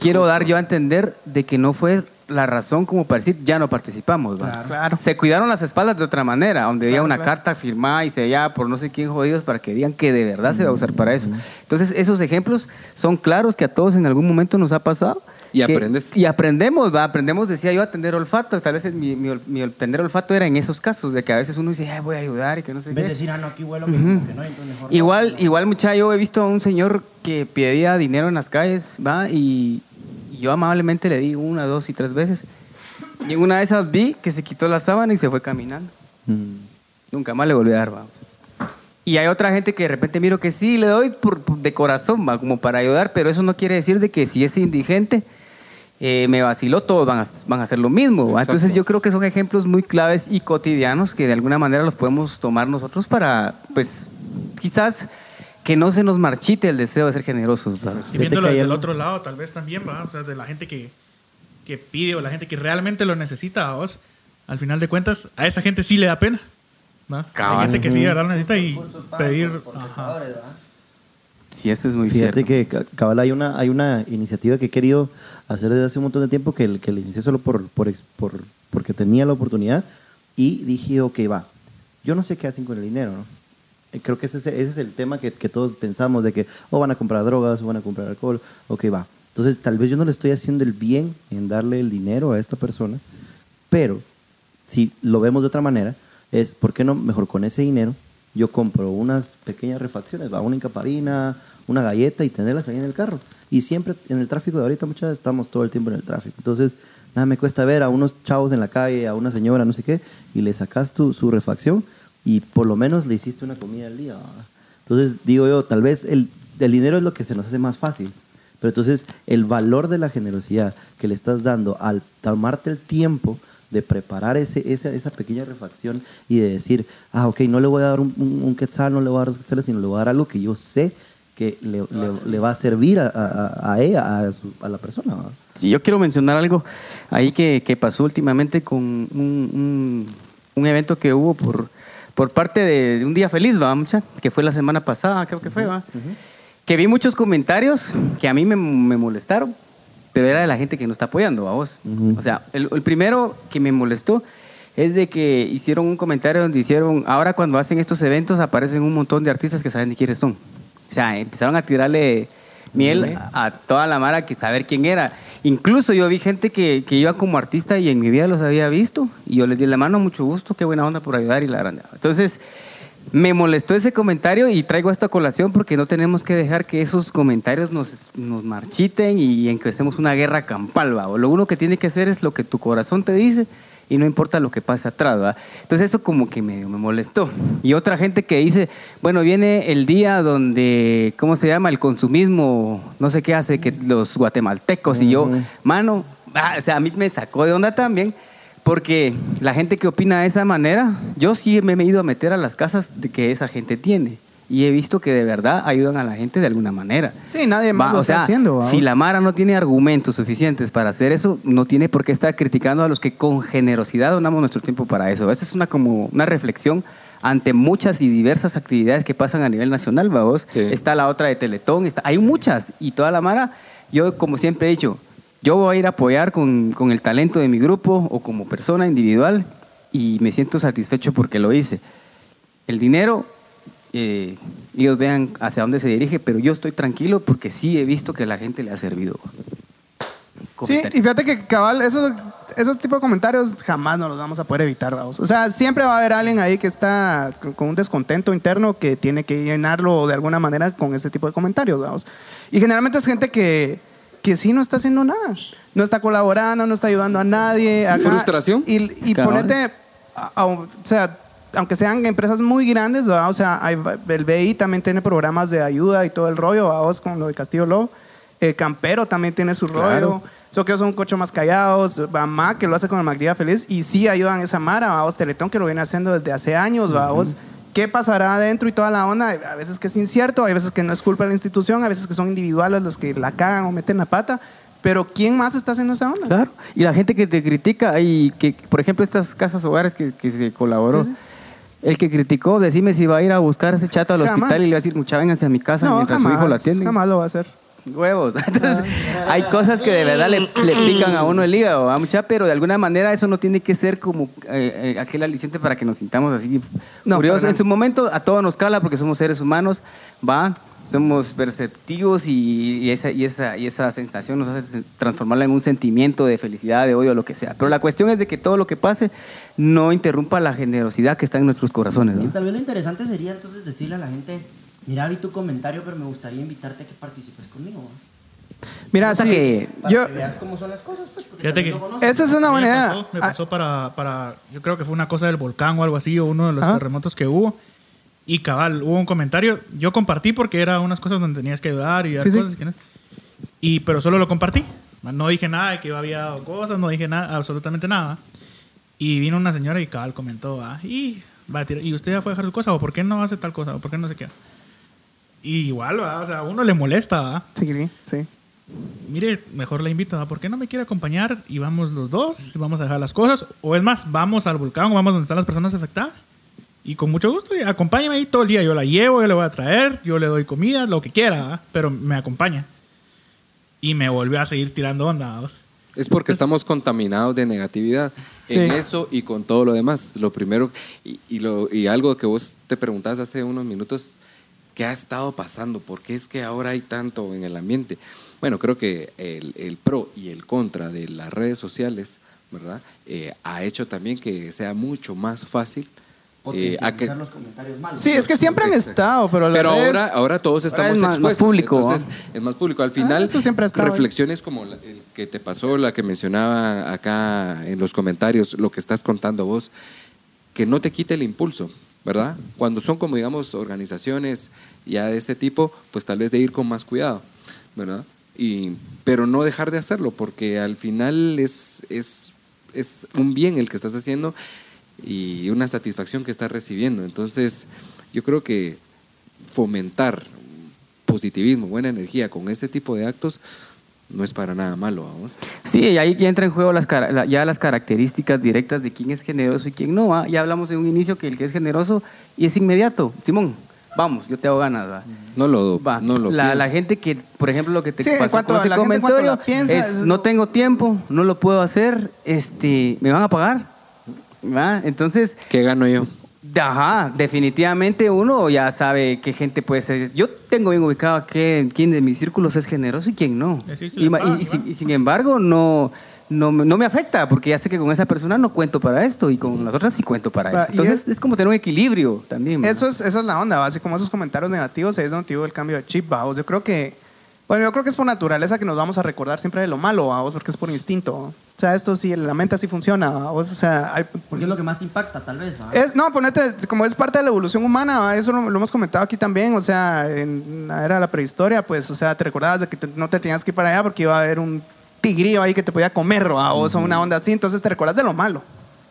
Speaker 3: quiero dar yo a entender de que no fue la razón como para decir ya no participamos. ¿va?
Speaker 2: Claro.
Speaker 3: Se cuidaron las espaldas de otra manera, donde había una carta firmada y sellada por no sé quién jodidos para que digan que de verdad se va a usar para eso. Entonces, esos ejemplos son claros que a todos en algún momento nos ha pasado.
Speaker 1: Y
Speaker 3: que-
Speaker 1: aprendes.
Speaker 3: Y aprendemos, va, aprendemos, decía yo, a atender olfato. Tal vez mi, mi, mi atender olfato era en esos casos, de que a veces uno dice, "Ay, voy a ayudar y que no sé
Speaker 6: En
Speaker 3: qué.
Speaker 6: vez de decir, ah, no, aquí huelo que, no, entonces mejor no.
Speaker 3: Igual, igual muchacho, yo he visto a un señor que pedía dinero en las calles, va, y yo amablemente le di una, dos y tres veces. Y una de esas vi que se quitó la sábana y se fue caminando. Nunca más le volví a dar, vamos. Y hay otra gente que de repente miro que sí, le doy por, por- de corazón, va, como para ayudar, pero eso no quiere decir de que si es indigente, eh, me vaciló, todos van a, van a hacer lo mismo. Entonces yo creo que son ejemplos muy claves y cotidianos que de alguna manera los podemos tomar nosotros para, pues, quizás que no se nos marchite el deseo de ser generosos. ¿va?
Speaker 10: Y viéndolo del
Speaker 5: algo-
Speaker 10: otro lado, tal vez también, ¿va? O sea, de la gente que, que pide o la gente que realmente lo necesita a vos, al final de cuentas, a esa gente sí le da pena. ¿va? Hay gente que sí de verdad lo necesita y pedir. ajá.
Speaker 3: Sí, eso es muy
Speaker 5: Fíjate
Speaker 3: cierto.
Speaker 5: que, ca- cabal, hay una, hay una iniciativa que he querido hacer desde hace un montón de tiempo que, el- que le inicié solo por, por, ex- por- porque tenía la oportunidad y dije, ok, va, yo no sé qué hacen con el dinero, ¿no? Eh, Creo que ese, es- el tema que, que todos pensamos de que o van a comprar drogas o van a comprar alcohol, ok, va. Entonces, tal vez yo no le estoy haciendo el bien en darle el dinero a esta persona, pero si lo vemos de otra manera, es, ¿por qué no mejor con ese dinero yo compro unas pequeñas refacciones, ¿va? una encaparina, una galleta y tenerlas ahí en el carro? Y siempre en el tráfico de ahorita muchas estamos todo el tiempo en el tráfico. Entonces, nada me cuesta ver a unos chavos en la calle, a una señora, no sé qué, y le sacas tu, su refacción y por lo menos le hiciste una comida al día. Entonces, digo yo, tal vez el el dinero es lo que se nos hace más fácil. Pero entonces el valor de la generosidad que le estás dando al tomarte el tiempo de preparar ese, esa, esa pequeña refacción y de decir, ah, ok, no le voy a dar un, un- un quetzal, no le voy a dar dos quetzales, sino le voy a dar algo que yo sé que le, le- le va a servir a, a- a ella, a, su- a la persona.
Speaker 3: Sí, yo quiero mencionar algo ahí que, que pasó últimamente con un, un- un evento que hubo por, por parte de, un día feliz, ¿va, mucha? Que fue la semana pasada, creo que fue, ¿va? Que vi muchos comentarios que a mí me, me molestaron, pero era de la gente que no está apoyando a vos. O sea, el, el primero que me molestó es de que hicieron un comentario donde hicieron, ahora cuando hacen estos eventos aparecen un montón de artistas que saben de quiénes son. O sea, empezaron a tirarle miel a toda la mara que saber quién era. Incluso yo vi gente que, que iba como artista y en mi vida los había visto y yo les di la mano, mucho gusto, qué buena onda por ayudar y la grande. Entonces, me molestó ese comentario y traigo esta colación porque no tenemos que dejar que esos comentarios nos, nos marchiten y empecemos una guerra campal, ¿va? O Lo uno que tiene que hacer es lo que tu corazón te dice y no importa lo que pase atrás, ¿va? Entonces eso como que me, me molestó. Y otra gente que dice, bueno, viene el día donde, ¿cómo se llama? El consumismo, no sé qué hace, que los guatemaltecos y yo, mano, ah, o sea, a mí me sacó de onda también. Porque la gente que opina de esa manera, yo sí me he ido a meter a las casas de que esa gente tiene. Y he visto que de verdad ayudan a la gente de alguna manera.
Speaker 2: Sí, nadie más
Speaker 3: Va,
Speaker 2: lo
Speaker 3: o
Speaker 2: está
Speaker 3: sea,
Speaker 2: haciendo. ¿va?
Speaker 3: si la Mara no tiene argumentos suficientes para hacer eso, no tiene por qué estar criticando a los que con generosidad donamos nuestro tiempo para eso. Eso es una como una reflexión ante muchas y diversas actividades que pasan a nivel nacional, vamos.
Speaker 1: Sí.
Speaker 3: Está la otra de Teletón, está, hay muchas y toda la Mara, yo como siempre he dicho, yo voy a ir a apoyar con, con el talento de mi grupo o como persona individual y me siento satisfecho porque lo hice. El dinero, eh, ellos vean hacia dónde se dirige, pero yo estoy tranquilo porque sí he visto que a la gente le ha servido.
Speaker 2: Sí, y fíjate que cabal, esos, esos tipos de comentarios jamás nos los vamos a poder evitar, vamos. O sea, siempre va a haber alguien ahí que está con- un descontento interno que tiene que llenarlo de alguna manera con ese tipo de comentarios, vamos. Y generalmente es gente que, que sí no está haciendo nada. No está colaborando, no está ayudando a nadie. acá.
Speaker 1: Frustración.
Speaker 2: Y, ponete, a- a- o sea, aunque sean empresas muy grandes, ¿verdad? o sea, hay- el BI también tiene programas de ayuda y todo el rollo, vamos, con lo de Castillo Lobo. Eh, Campero también tiene su rollo. So que son cocho más callados. Mamá, que lo hace con el Magdía Feliz. Y sí ayudan a esa Mara, vamos. Teletón, que lo viene haciendo desde hace años, vamos. ¿Qué pasará adentro y toda la onda? A veces que es incierto, hay veces que no es culpa de la institución, a veces que son individuales los que la cagan o meten la pata. Pero ¿quién más está haciendo esa onda?
Speaker 3: Claro. Y la gente que te critica y que, por ejemplo, estas casas hogares que, que se colaboró.
Speaker 2: Sí, sí.
Speaker 3: El que criticó, decime si va a ir a buscar a ese chato al
Speaker 2: Jamás.
Speaker 3: hospital y le va a decir, mucha, vénganse a mi casa
Speaker 2: No,
Speaker 3: mientras
Speaker 2: jamás,
Speaker 3: su hijo la atiende.
Speaker 2: jamás lo va a hacer.
Speaker 3: Huevos. <laughs> Entonces, <laughs> hay cosas que de verdad le, le pican a uno el hígado, ¿va, mucha? Pero de alguna manera eso no tiene que ser como eh, eh, aquel aliciente para que nos sintamos así
Speaker 2: No,
Speaker 3: En su momento a todos nos cala porque somos seres humanos, va, somos perceptivos y, y esa, y, esa, y esa sensación nos hace transformarla en un sentimiento de felicidad, de odio, lo que sea. Pero la cuestión es de que todo lo que pase no interrumpa la generosidad que está en nuestros corazones.
Speaker 6: Y
Speaker 3: ¿no?
Speaker 6: tal vez lo interesante sería entonces decirle a la gente, mira, vi tu comentario, pero me gustaría invitarte a que participes conmigo.
Speaker 2: Mira,
Speaker 3: Pasa
Speaker 2: sí,
Speaker 3: que
Speaker 6: Para
Speaker 2: yo,
Speaker 6: que veas cómo son las cosas, pues, porque
Speaker 10: Fíjate que-
Speaker 6: lo conoces.
Speaker 2: esa es una buena
Speaker 10: me
Speaker 2: idea.
Speaker 10: pasó, me
Speaker 2: Ah,
Speaker 10: pasó para, para, yo creo que fue una cosa del volcán o algo así, o uno de los
Speaker 2: Ajá.
Speaker 10: terremotos que hubo. Y cabal, hubo un comentario. Yo compartí porque era unas cosas donde tenías que ayudar y
Speaker 2: Sí, sí.
Speaker 10: cosas que no. Y, pero solo lo compartí. No dije nada de que yo había dado cosas, no dije nada, absolutamente nada. Y vino una señora y cabal comentó, ah, y, va a tirar- ¿y usted ya fue a dejar su cosa? ¿O por qué no hace tal cosa? ¿O por qué no sé qué? Y igual, ¿va? o sea, a uno le molesta, ¿va?
Speaker 2: sí, sí.
Speaker 10: mire, mejor la invito, ¿va? ¿por qué no me quiere acompañar? Y vamos los dos, vamos a dejar las cosas. O es más, vamos al volcán o vamos donde están las personas afectadas. Y con mucho gusto, acompáñame ahí todo el día. Yo la llevo, yo le voy a traer, yo le doy comida, lo que quiera, ¿va? pero me acompaña. Y me volvió a seguir tirando onda. ¿va?
Speaker 1: Es porque estamos contaminados de negatividad en
Speaker 2: Sí.
Speaker 1: eso y con todo lo demás. Lo primero, y, y lo, y algo que vos te preguntabas hace unos minutos, ¿qué ha estado pasando? ¿Por qué es que ahora hay tanto en el ambiente? Bueno, creo que el, el pro y el contra de las redes sociales, ¿verdad? Eh, ha hecho también que sea mucho más fácil. Eh, a que,
Speaker 6: Potencializar los comentarios malos.
Speaker 2: Sí, es que siempre han estado, pero,
Speaker 1: pero
Speaker 2: redes-
Speaker 1: ahora, ahora todos estamos
Speaker 3: es más- más
Speaker 1: expuestos.
Speaker 3: público,
Speaker 1: Entonces, es más público. Al final,
Speaker 2: Ah, eso siempre ha estado ahí.
Speaker 1: reflexiones como la- el que te pasó, la que mencionaba acá en los comentarios, lo que estás contando vos, que no te quite el impulso. ¿verdad? Cuando son como, digamos, organizaciones ya de ese tipo, pues tal vez de ir con más cuidado, ¿verdad? Y, pero no dejar de hacerlo, porque al final es, es, es un bien el que estás haciendo y una satisfacción que estás recibiendo. Entonces, yo creo que fomentar positivismo, buena energía con ese tipo de actos no es para nada malo, vamos.
Speaker 3: Sí, y ahí ya entra en juego las, ya las características directas de quién es generoso y quién no. ¿va? Ya hablamos en un inicio que el que es generoso y es inmediato. Simón, vamos, yo te hago ganas. ¿va?
Speaker 1: No lo,
Speaker 3: Va,
Speaker 1: no lo
Speaker 3: la, la gente que, por ejemplo, lo que te
Speaker 2: Sí, en
Speaker 3: pasó
Speaker 2: cuanto
Speaker 3: con ese comentario
Speaker 2: piensa,
Speaker 3: es,
Speaker 2: es
Speaker 3: no tengo tiempo, no lo puedo hacer, este, ¿me van a pagar? ¿Va? Entonces,
Speaker 1: ¿Qué gano yo?
Speaker 3: Ajá, definitivamente uno ya sabe qué gente puede ser. Yo tengo bien ubicado que, quién de mis círculos es generoso y quién no. Y, ma-
Speaker 10: pagan,
Speaker 3: y- y sin,
Speaker 10: ¿va?
Speaker 3: y sin embargo, no, no, me- no me afecta porque ya sé que con esa persona no cuento para esto y con las otras sí cuento para
Speaker 2: y
Speaker 3: Entonces
Speaker 2: es-
Speaker 3: es, como tener un equilibrio también.
Speaker 2: Eso es, eso es la onda, así como esos comentarios negativos es donde tuvo el cambio de chip, vamos. Yo creo que, bueno, yo creo que es por naturaleza que nos vamos a recordar siempre de lo malo, vamos, porque es por instinto. ¿va? O sea, esto sí, la mente así funciona, vamos. O sea, hay,
Speaker 6: Porque es lo que más impacta, tal vez. ¿va?
Speaker 2: es, no, ponete, como es parte de la evolución humana, ¿va? eso lo, lo hemos comentado aquí también, o sea, en la era de la prehistoria, pues, o sea, te recordabas de que te- no te tenías que ir para allá porque iba a haber un tigrillo ahí que te podía comer, ¿va? o una onda así, entonces te recuerdas de lo malo,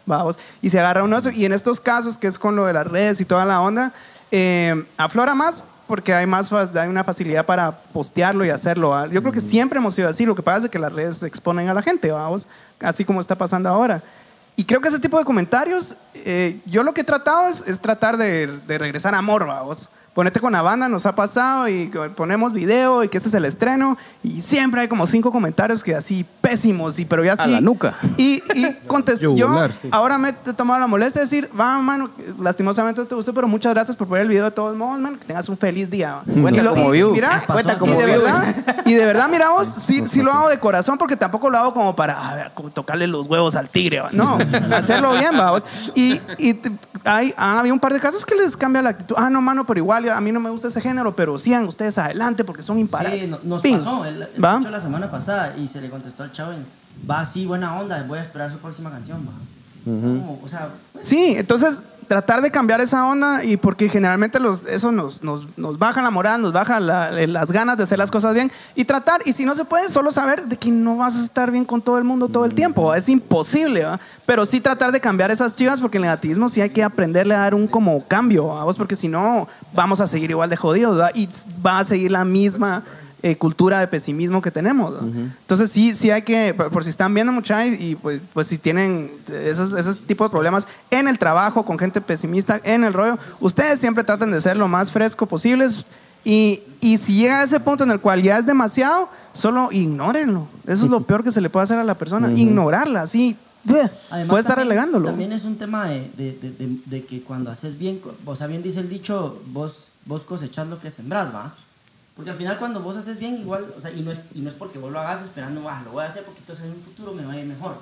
Speaker 2: vamos, y se agarra uno de eso, y en estos casos, que es con lo de las redes y toda la onda, eh, aflora más porque hay más hay una facilidad para postearlo y hacerlo. ¿va? Yo creo que siempre hemos sido así. Lo que pasa es que las redes exponen a la gente, vamos, así como está pasando ahora. Y creo que ese tipo de comentarios, eh, yo lo que he tratado es, es tratar de, de regresar a amor, vamos. Ponete con la banda, nos ha pasado y ponemos video y que ese es el estreno y siempre hay como cinco comentarios que así pésimos y pero ya
Speaker 3: A
Speaker 2: así
Speaker 3: la nuca.
Speaker 2: y, y <laughs> contesté yo
Speaker 9: sí.
Speaker 2: ahora me he tomado la molestia de decir va mano lastimosamente no te gustó pero muchas gracias por poner el video de todos modos man que tengas un feliz día
Speaker 3: Cuenta
Speaker 2: Y lo-
Speaker 3: como
Speaker 2: y
Speaker 3: view.
Speaker 2: mira,
Speaker 3: Cuenta
Speaker 2: y de
Speaker 3: view.
Speaker 2: verdad y de verdad mira vos sí, sí lo hago de corazón porque tampoco lo hago como para a ver, como tocarle los huevos al tigre ¿va? no hacerlo bien vamos y, hay han habido un par de casos que les cambia la actitud ah no mano pero igual a mí no me gusta ese género pero sigan ustedes adelante porque son imparables
Speaker 6: Sí, no- nos
Speaker 2: Pin.
Speaker 6: pasó. Él, él
Speaker 2: ¿Va?
Speaker 6: la semana pasada y se le contestó al chavo. en, Va así, buena onda, voy a esperar su próxima canción. Va. Como, O sea,
Speaker 2: Sí, entonces tratar de cambiar esa onda y porque generalmente los, eso nos, nos, nos baja la moral, nos baja la- las ganas de hacer las cosas bien y tratar, y si no se puede, solo saber de que no vas a estar bien con todo el mundo todo el tiempo, ¿va? es imposible, ¿va? pero sí tratar de cambiar esas chivas porque el negativismo sí hay que aprenderle a dar un como cambio, vamos, porque si no vamos a seguir igual de jodidos ¿va? y va a seguir la misma eh, cultura de pesimismo que tenemos. ¿no? Entonces sí, sí hay que, por, por si están viendo muchachos y pues, pues si tienen esos, esos tipos de problemas en el trabajo con gente pesimista, en el rollo, ustedes siempre traten de ser lo más fresco posibles y, y si llega a ese punto en el cual ya es demasiado, solo ignórenlo. Eso es lo <laughs> peor que se le puede hacer a la persona, ignorarla, así.
Speaker 6: Además,
Speaker 2: puede estar
Speaker 6: también-
Speaker 2: relegándolo.
Speaker 6: También es un tema de, de- de- de- de que cuando haces bien, o sea, bien dice el dicho, vos, vos cosechás lo que sembrás, ¿va? Porque al final cuando vos haces bien, igual, o sea, y no es, y no es porque vos lo hagas esperando, ah, lo voy a hacer porque entonces en un futuro me va a ir mejor.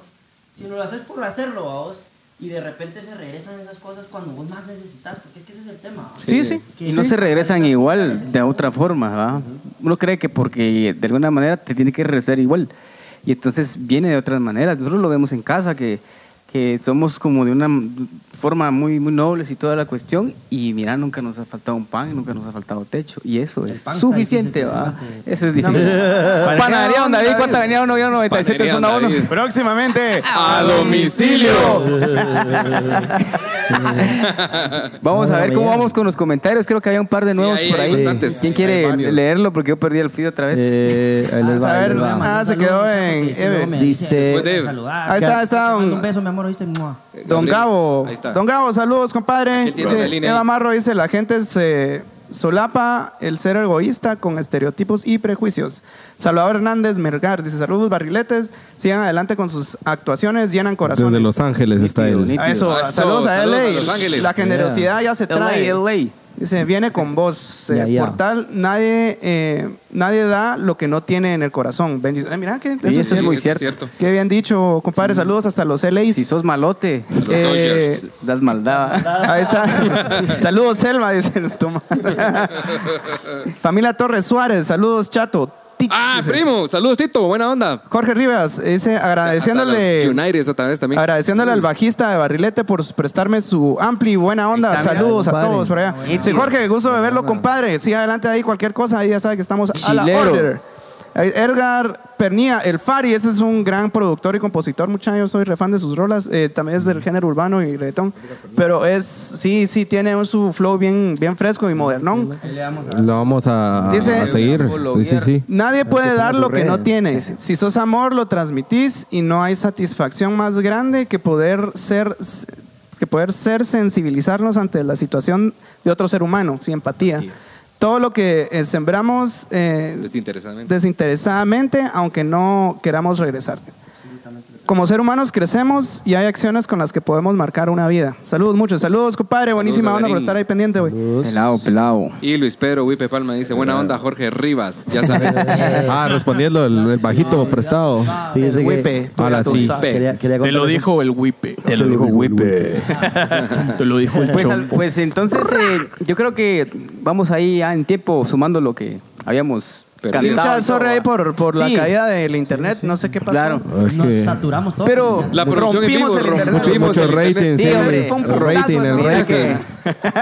Speaker 6: Sino lo haces por hacerlo, ¿va vos? Y de repente se regresan esas cosas cuando vos más necesitas, porque es que ese es el tema. ¿va?
Speaker 2: Sí, sí.
Speaker 6: Que-
Speaker 3: Y no se regresan igual de otra forma, ¿va? Uno cree que porque de alguna manera te tiene que regresar igual. Y entonces viene de otras maneras. Nosotros lo vemos en casa, que, que somos como de una forma muy, muy nobles y toda la cuestión. Y mira, nunca nos ha faltado un pan, nunca nos ha faltado techo. Y eso es suficiente, ¿va? Eso es difícil.
Speaker 2: Panadería
Speaker 3: Panadería Don David. ¿cuánta venía uno? Yo 97
Speaker 1: Panadería
Speaker 3: zona
Speaker 1: Don
Speaker 3: 1.
Speaker 1: David.
Speaker 2: Próximamente. <laughs>
Speaker 1: A domicilio. <laughs>
Speaker 3: Vamos a ver cómo vamos con los comentarios. Creo que había un par de nuevos
Speaker 1: hay-
Speaker 3: por ahí.
Speaker 1: bastantes.
Speaker 3: ¿Quién quiere leerlo? Porque yo perdí el feed otra vez.
Speaker 5: Eh, ahí les
Speaker 2: Ah,
Speaker 5: va,
Speaker 2: a
Speaker 5: ahí
Speaker 2: ver,
Speaker 5: les va.
Speaker 2: ah, se quedó en Eve.
Speaker 5: Dice-
Speaker 1: Después de-
Speaker 2: Ahí está, ahí está, un
Speaker 6: beso, mi amor, ¿oíste? Mua.
Speaker 2: Don Gabo,
Speaker 1: ahí está.
Speaker 2: Don Gabo, saludos, compadre.
Speaker 1: ¿Quién tiene
Speaker 2: Dice,
Speaker 1: la línea
Speaker 2: Eva
Speaker 1: ahí?
Speaker 2: Marro dice, la gente se solapa el ser egoísta con estereotipos y prejuicios. Salvador Hernández Mergar dice, saludos, barriletes, sigan adelante con sus actuaciones, llenan corazones.
Speaker 9: Desde Los Ángeles está él.
Speaker 2: eso,
Speaker 1: Ah, eso,
Speaker 2: saludos a
Speaker 1: saludos
Speaker 2: LA.
Speaker 1: a Los Ángeles.
Speaker 2: La generosidad ya se trae.
Speaker 3: LA, LA.
Speaker 2: Dice, viene con vos. eh, nadie, eh, nadie da lo que no tiene en el corazón. Bendice- eh, mira, que
Speaker 3: Sí, eso es muy cierto.
Speaker 2: Qué bien dicho, compadre. Saludos hasta los LAs.
Speaker 3: Si sos malote,
Speaker 2: Eh,
Speaker 3: das maldad.
Speaker 2: Ahí está. <laughs> Saludos, Selma, dice el. Familia <laughs> Torres Suárez, saludos, chato.
Speaker 1: Ah,
Speaker 2: dice.
Speaker 1: primo. Saludos, Tito. Buena onda.
Speaker 2: Jorge Rivas, dice
Speaker 1: Hasta
Speaker 2: agradeciéndole.
Speaker 1: United otra vez también.
Speaker 2: Agradeciéndole al bajista de Barrilete por prestarme su ampli buena onda.
Speaker 3: Mira,
Speaker 2: Saludos a todos por allá. Sí, Jorge, gusto de verlo, compadre. Sí, adelante ahí, cualquier cosa, ahí ya sabe que estamos a la
Speaker 3: Chilero.
Speaker 2: order. Eh, Edgar Pernía, el Fari, este es un gran productor y compositor, muchachos. Yo soy refan de sus rolas. eh, también es del género urbano y reggaetón. Pero es, sí, sí, tiene su flow bien, bien fresco y modernón.
Speaker 9: Lo vamos a,
Speaker 2: Dice-
Speaker 9: a seguir. Sí, sí, sí.
Speaker 2: Nadie puede dar lo que no tienes. Si sos amor, lo transmitís y no hay satisfacción más grande que poder ser que poder ser sensibilizarnos ante la situación de otro ser humano, sin empatía. Todo lo que eh, sembramos eh,
Speaker 1: Desinteresadamente.
Speaker 2: desinteresadamente, aunque no queramos regresar. Como ser humanos crecemos y hay acciones con las que podemos marcar una vida. Saludos muchos, saludos compadre, buenísima onda por estar ahí pendiente, güey.
Speaker 3: Pelado, pelado.
Speaker 1: Y Luis Pedro Wipe Palma dice, buena onda, Jorge Rivas. Ya <laughs> sabes.
Speaker 9: Ah, respondiendo el, el bajito prestado.
Speaker 5: Fíjese que-
Speaker 2: Wipe, tú
Speaker 9: Ahora
Speaker 2: ya tú
Speaker 9: sí.
Speaker 2: sabes.
Speaker 5: Quería, quería contarles
Speaker 10: dijo el Wipe.
Speaker 5: Te lo dijo Wipe.
Speaker 10: Te lo dijo el
Speaker 3: Pues, al- pues entonces eh, yo creo que vamos ahí ya en tiempo sumando lo que habíamos
Speaker 1: Pero
Speaker 2: Sí,
Speaker 3: cantado.
Speaker 2: muchas sorry ahí por, por
Speaker 3: Sí.
Speaker 2: la caída del internet, no sé qué pasó.
Speaker 3: Claro.
Speaker 9: Es
Speaker 6: Nos
Speaker 9: que
Speaker 6: saturamos todo.
Speaker 3: Pero-
Speaker 1: La producción en
Speaker 2: Rompimos
Speaker 1: vivo,
Speaker 2: el internet.
Speaker 1: rompimos
Speaker 9: mucho
Speaker 1: el
Speaker 9: rating,
Speaker 1: internet.
Speaker 9: sí,
Speaker 3: Sí,
Speaker 9: hombre.
Speaker 2: fue un
Speaker 9: El
Speaker 2: putazo
Speaker 9: rating, el.
Speaker 3: Mira
Speaker 9: rating.
Speaker 3: que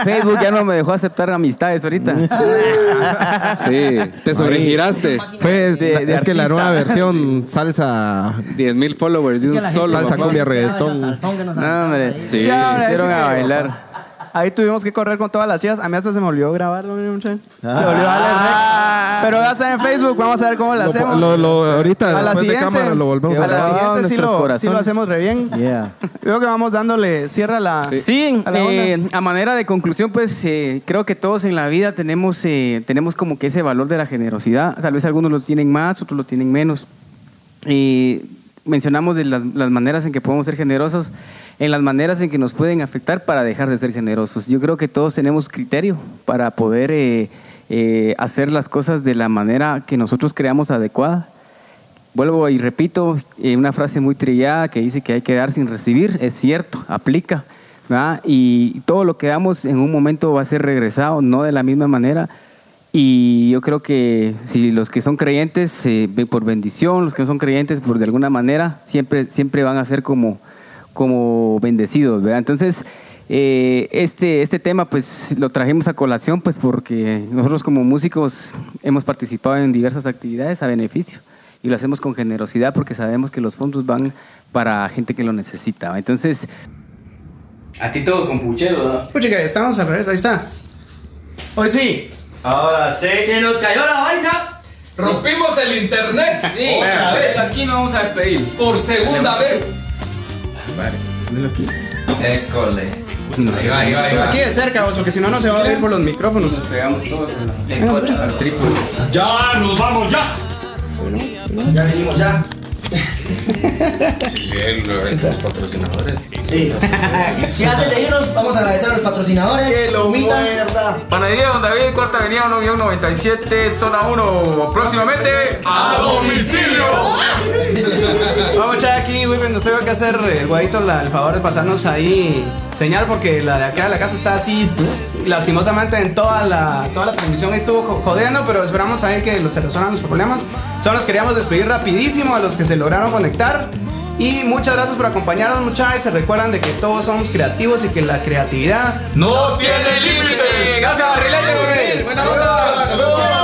Speaker 3: Facebook ya no me dejó aceptar amistades ahorita. <laughs>
Speaker 1: Sí, te sobregiraste.
Speaker 9: Pues,
Speaker 3: De- de
Speaker 9: es que la
Speaker 3: artista.
Speaker 9: nueva versión salsa
Speaker 1: 10 mil followers de
Speaker 6: Es que
Speaker 1: un
Speaker 6: la gente
Speaker 1: solo.
Speaker 9: salsa
Speaker 1: papá.
Speaker 9: cumbia, reggaetón.
Speaker 6: salsón que nos
Speaker 3: No,
Speaker 6: aventamos
Speaker 3: hombre.
Speaker 6: ahí.
Speaker 1: Sí.
Speaker 2: Sí, ahora
Speaker 3: hicieron a bailar.
Speaker 2: Ahí tuvimos que correr con todas las chicas. A mí hasta se me olvidó grabarlo, muchacho. Se me
Speaker 5: Ah.
Speaker 2: olvidó darle rec. Pero va a estar en Facebook, vamos a ver cómo lo hacemos.
Speaker 9: lo- lo- ahorita,
Speaker 2: a la
Speaker 9: después de
Speaker 2: siguiente,
Speaker 9: cámara, lo volvemos
Speaker 2: a
Speaker 9: a
Speaker 2: la
Speaker 9: grabar.
Speaker 2: siguiente sí lo, sí lo hacemos re bien.
Speaker 5: Yeah.
Speaker 2: Creo que vamos dándole cierra a la.
Speaker 3: Sí,
Speaker 2: a la onda.
Speaker 3: eh, a manera de conclusión, pues eh, creo que todos en la vida tenemos, eh, tenemos como que ese valor de la generosidad. Tal vez algunos lo tienen más, otros lo tienen menos. Y mencionamos de las, las maneras en que podemos ser generosos, en las maneras en que nos pueden afectar para dejar de ser generosos. Yo creo que todos tenemos criterio para poder eh, eh, hacer las cosas de la manera que nosotros creamos adecuada. Vuelvo y repito eh, una frase muy trillada que dice que hay que dar sin recibir. Es cierto, aplica. ¿verdad? Y todo lo que damos en un momento va a ser regresado, no de la misma manera. Y yo creo que si los que son creyentes eh, por bendición, los que no son creyentes por de alguna manera, siempre, siempre van a ser como, como bendecidos. ¿verdad? Entonces, eh, este, este tema pues lo trajimos a colación pues porque nosotros como músicos hemos participado en diversas actividades a beneficio y lo hacemos con generosidad porque sabemos que los fondos van para gente que lo necesita. Entonces, a ti todos son pucheros, ¿no?
Speaker 2: Pucha, que estamos al revés, ahí está. Hoy sí.
Speaker 8: Ahora sí. Se nos cayó la vaina.
Speaker 1: Rompimos el internet.
Speaker 3: Sí, aquí no vamos a despedir.
Speaker 1: Por segunda vez.
Speaker 8: École.
Speaker 1: Ahí va, ahí va, ahí va.
Speaker 2: Aquí de cerca, vos, porque si no, no se va a oír por los micrófonos.
Speaker 3: Pegamos todos en la- al trípode.
Speaker 10: ¡Ya nos vamos, ya!
Speaker 6: Ya venimos ya. Sí. Y antes de irnos, vamos a agradecer a los patrocinadores.
Speaker 2: Que lo
Speaker 6: Humita.
Speaker 2: muerda.
Speaker 3: Panadería Don David, Cuarta Avenida 1-97, zona 1. Próximamente a domicilio.
Speaker 2: Vamos, a echar aquí, güey, nos tengo que hacer el guayito la- el favor de pasarnos ahí señal porque la de acá de la casa está así lastimosamente en toda la, toda la transmisión estuvo jo- jodiendo, pero esperamos ahí que los- se resuelvan los problemas. Solo nos queríamos despedir rapidísimo a los que se lograron conectar. Y muchas gracias por acompañarnos, muchachos. Se recuerdan de que todos somos creativos y que la creatividad
Speaker 3: No tiene límite.
Speaker 2: Gracias, Barrilete. Buena onda.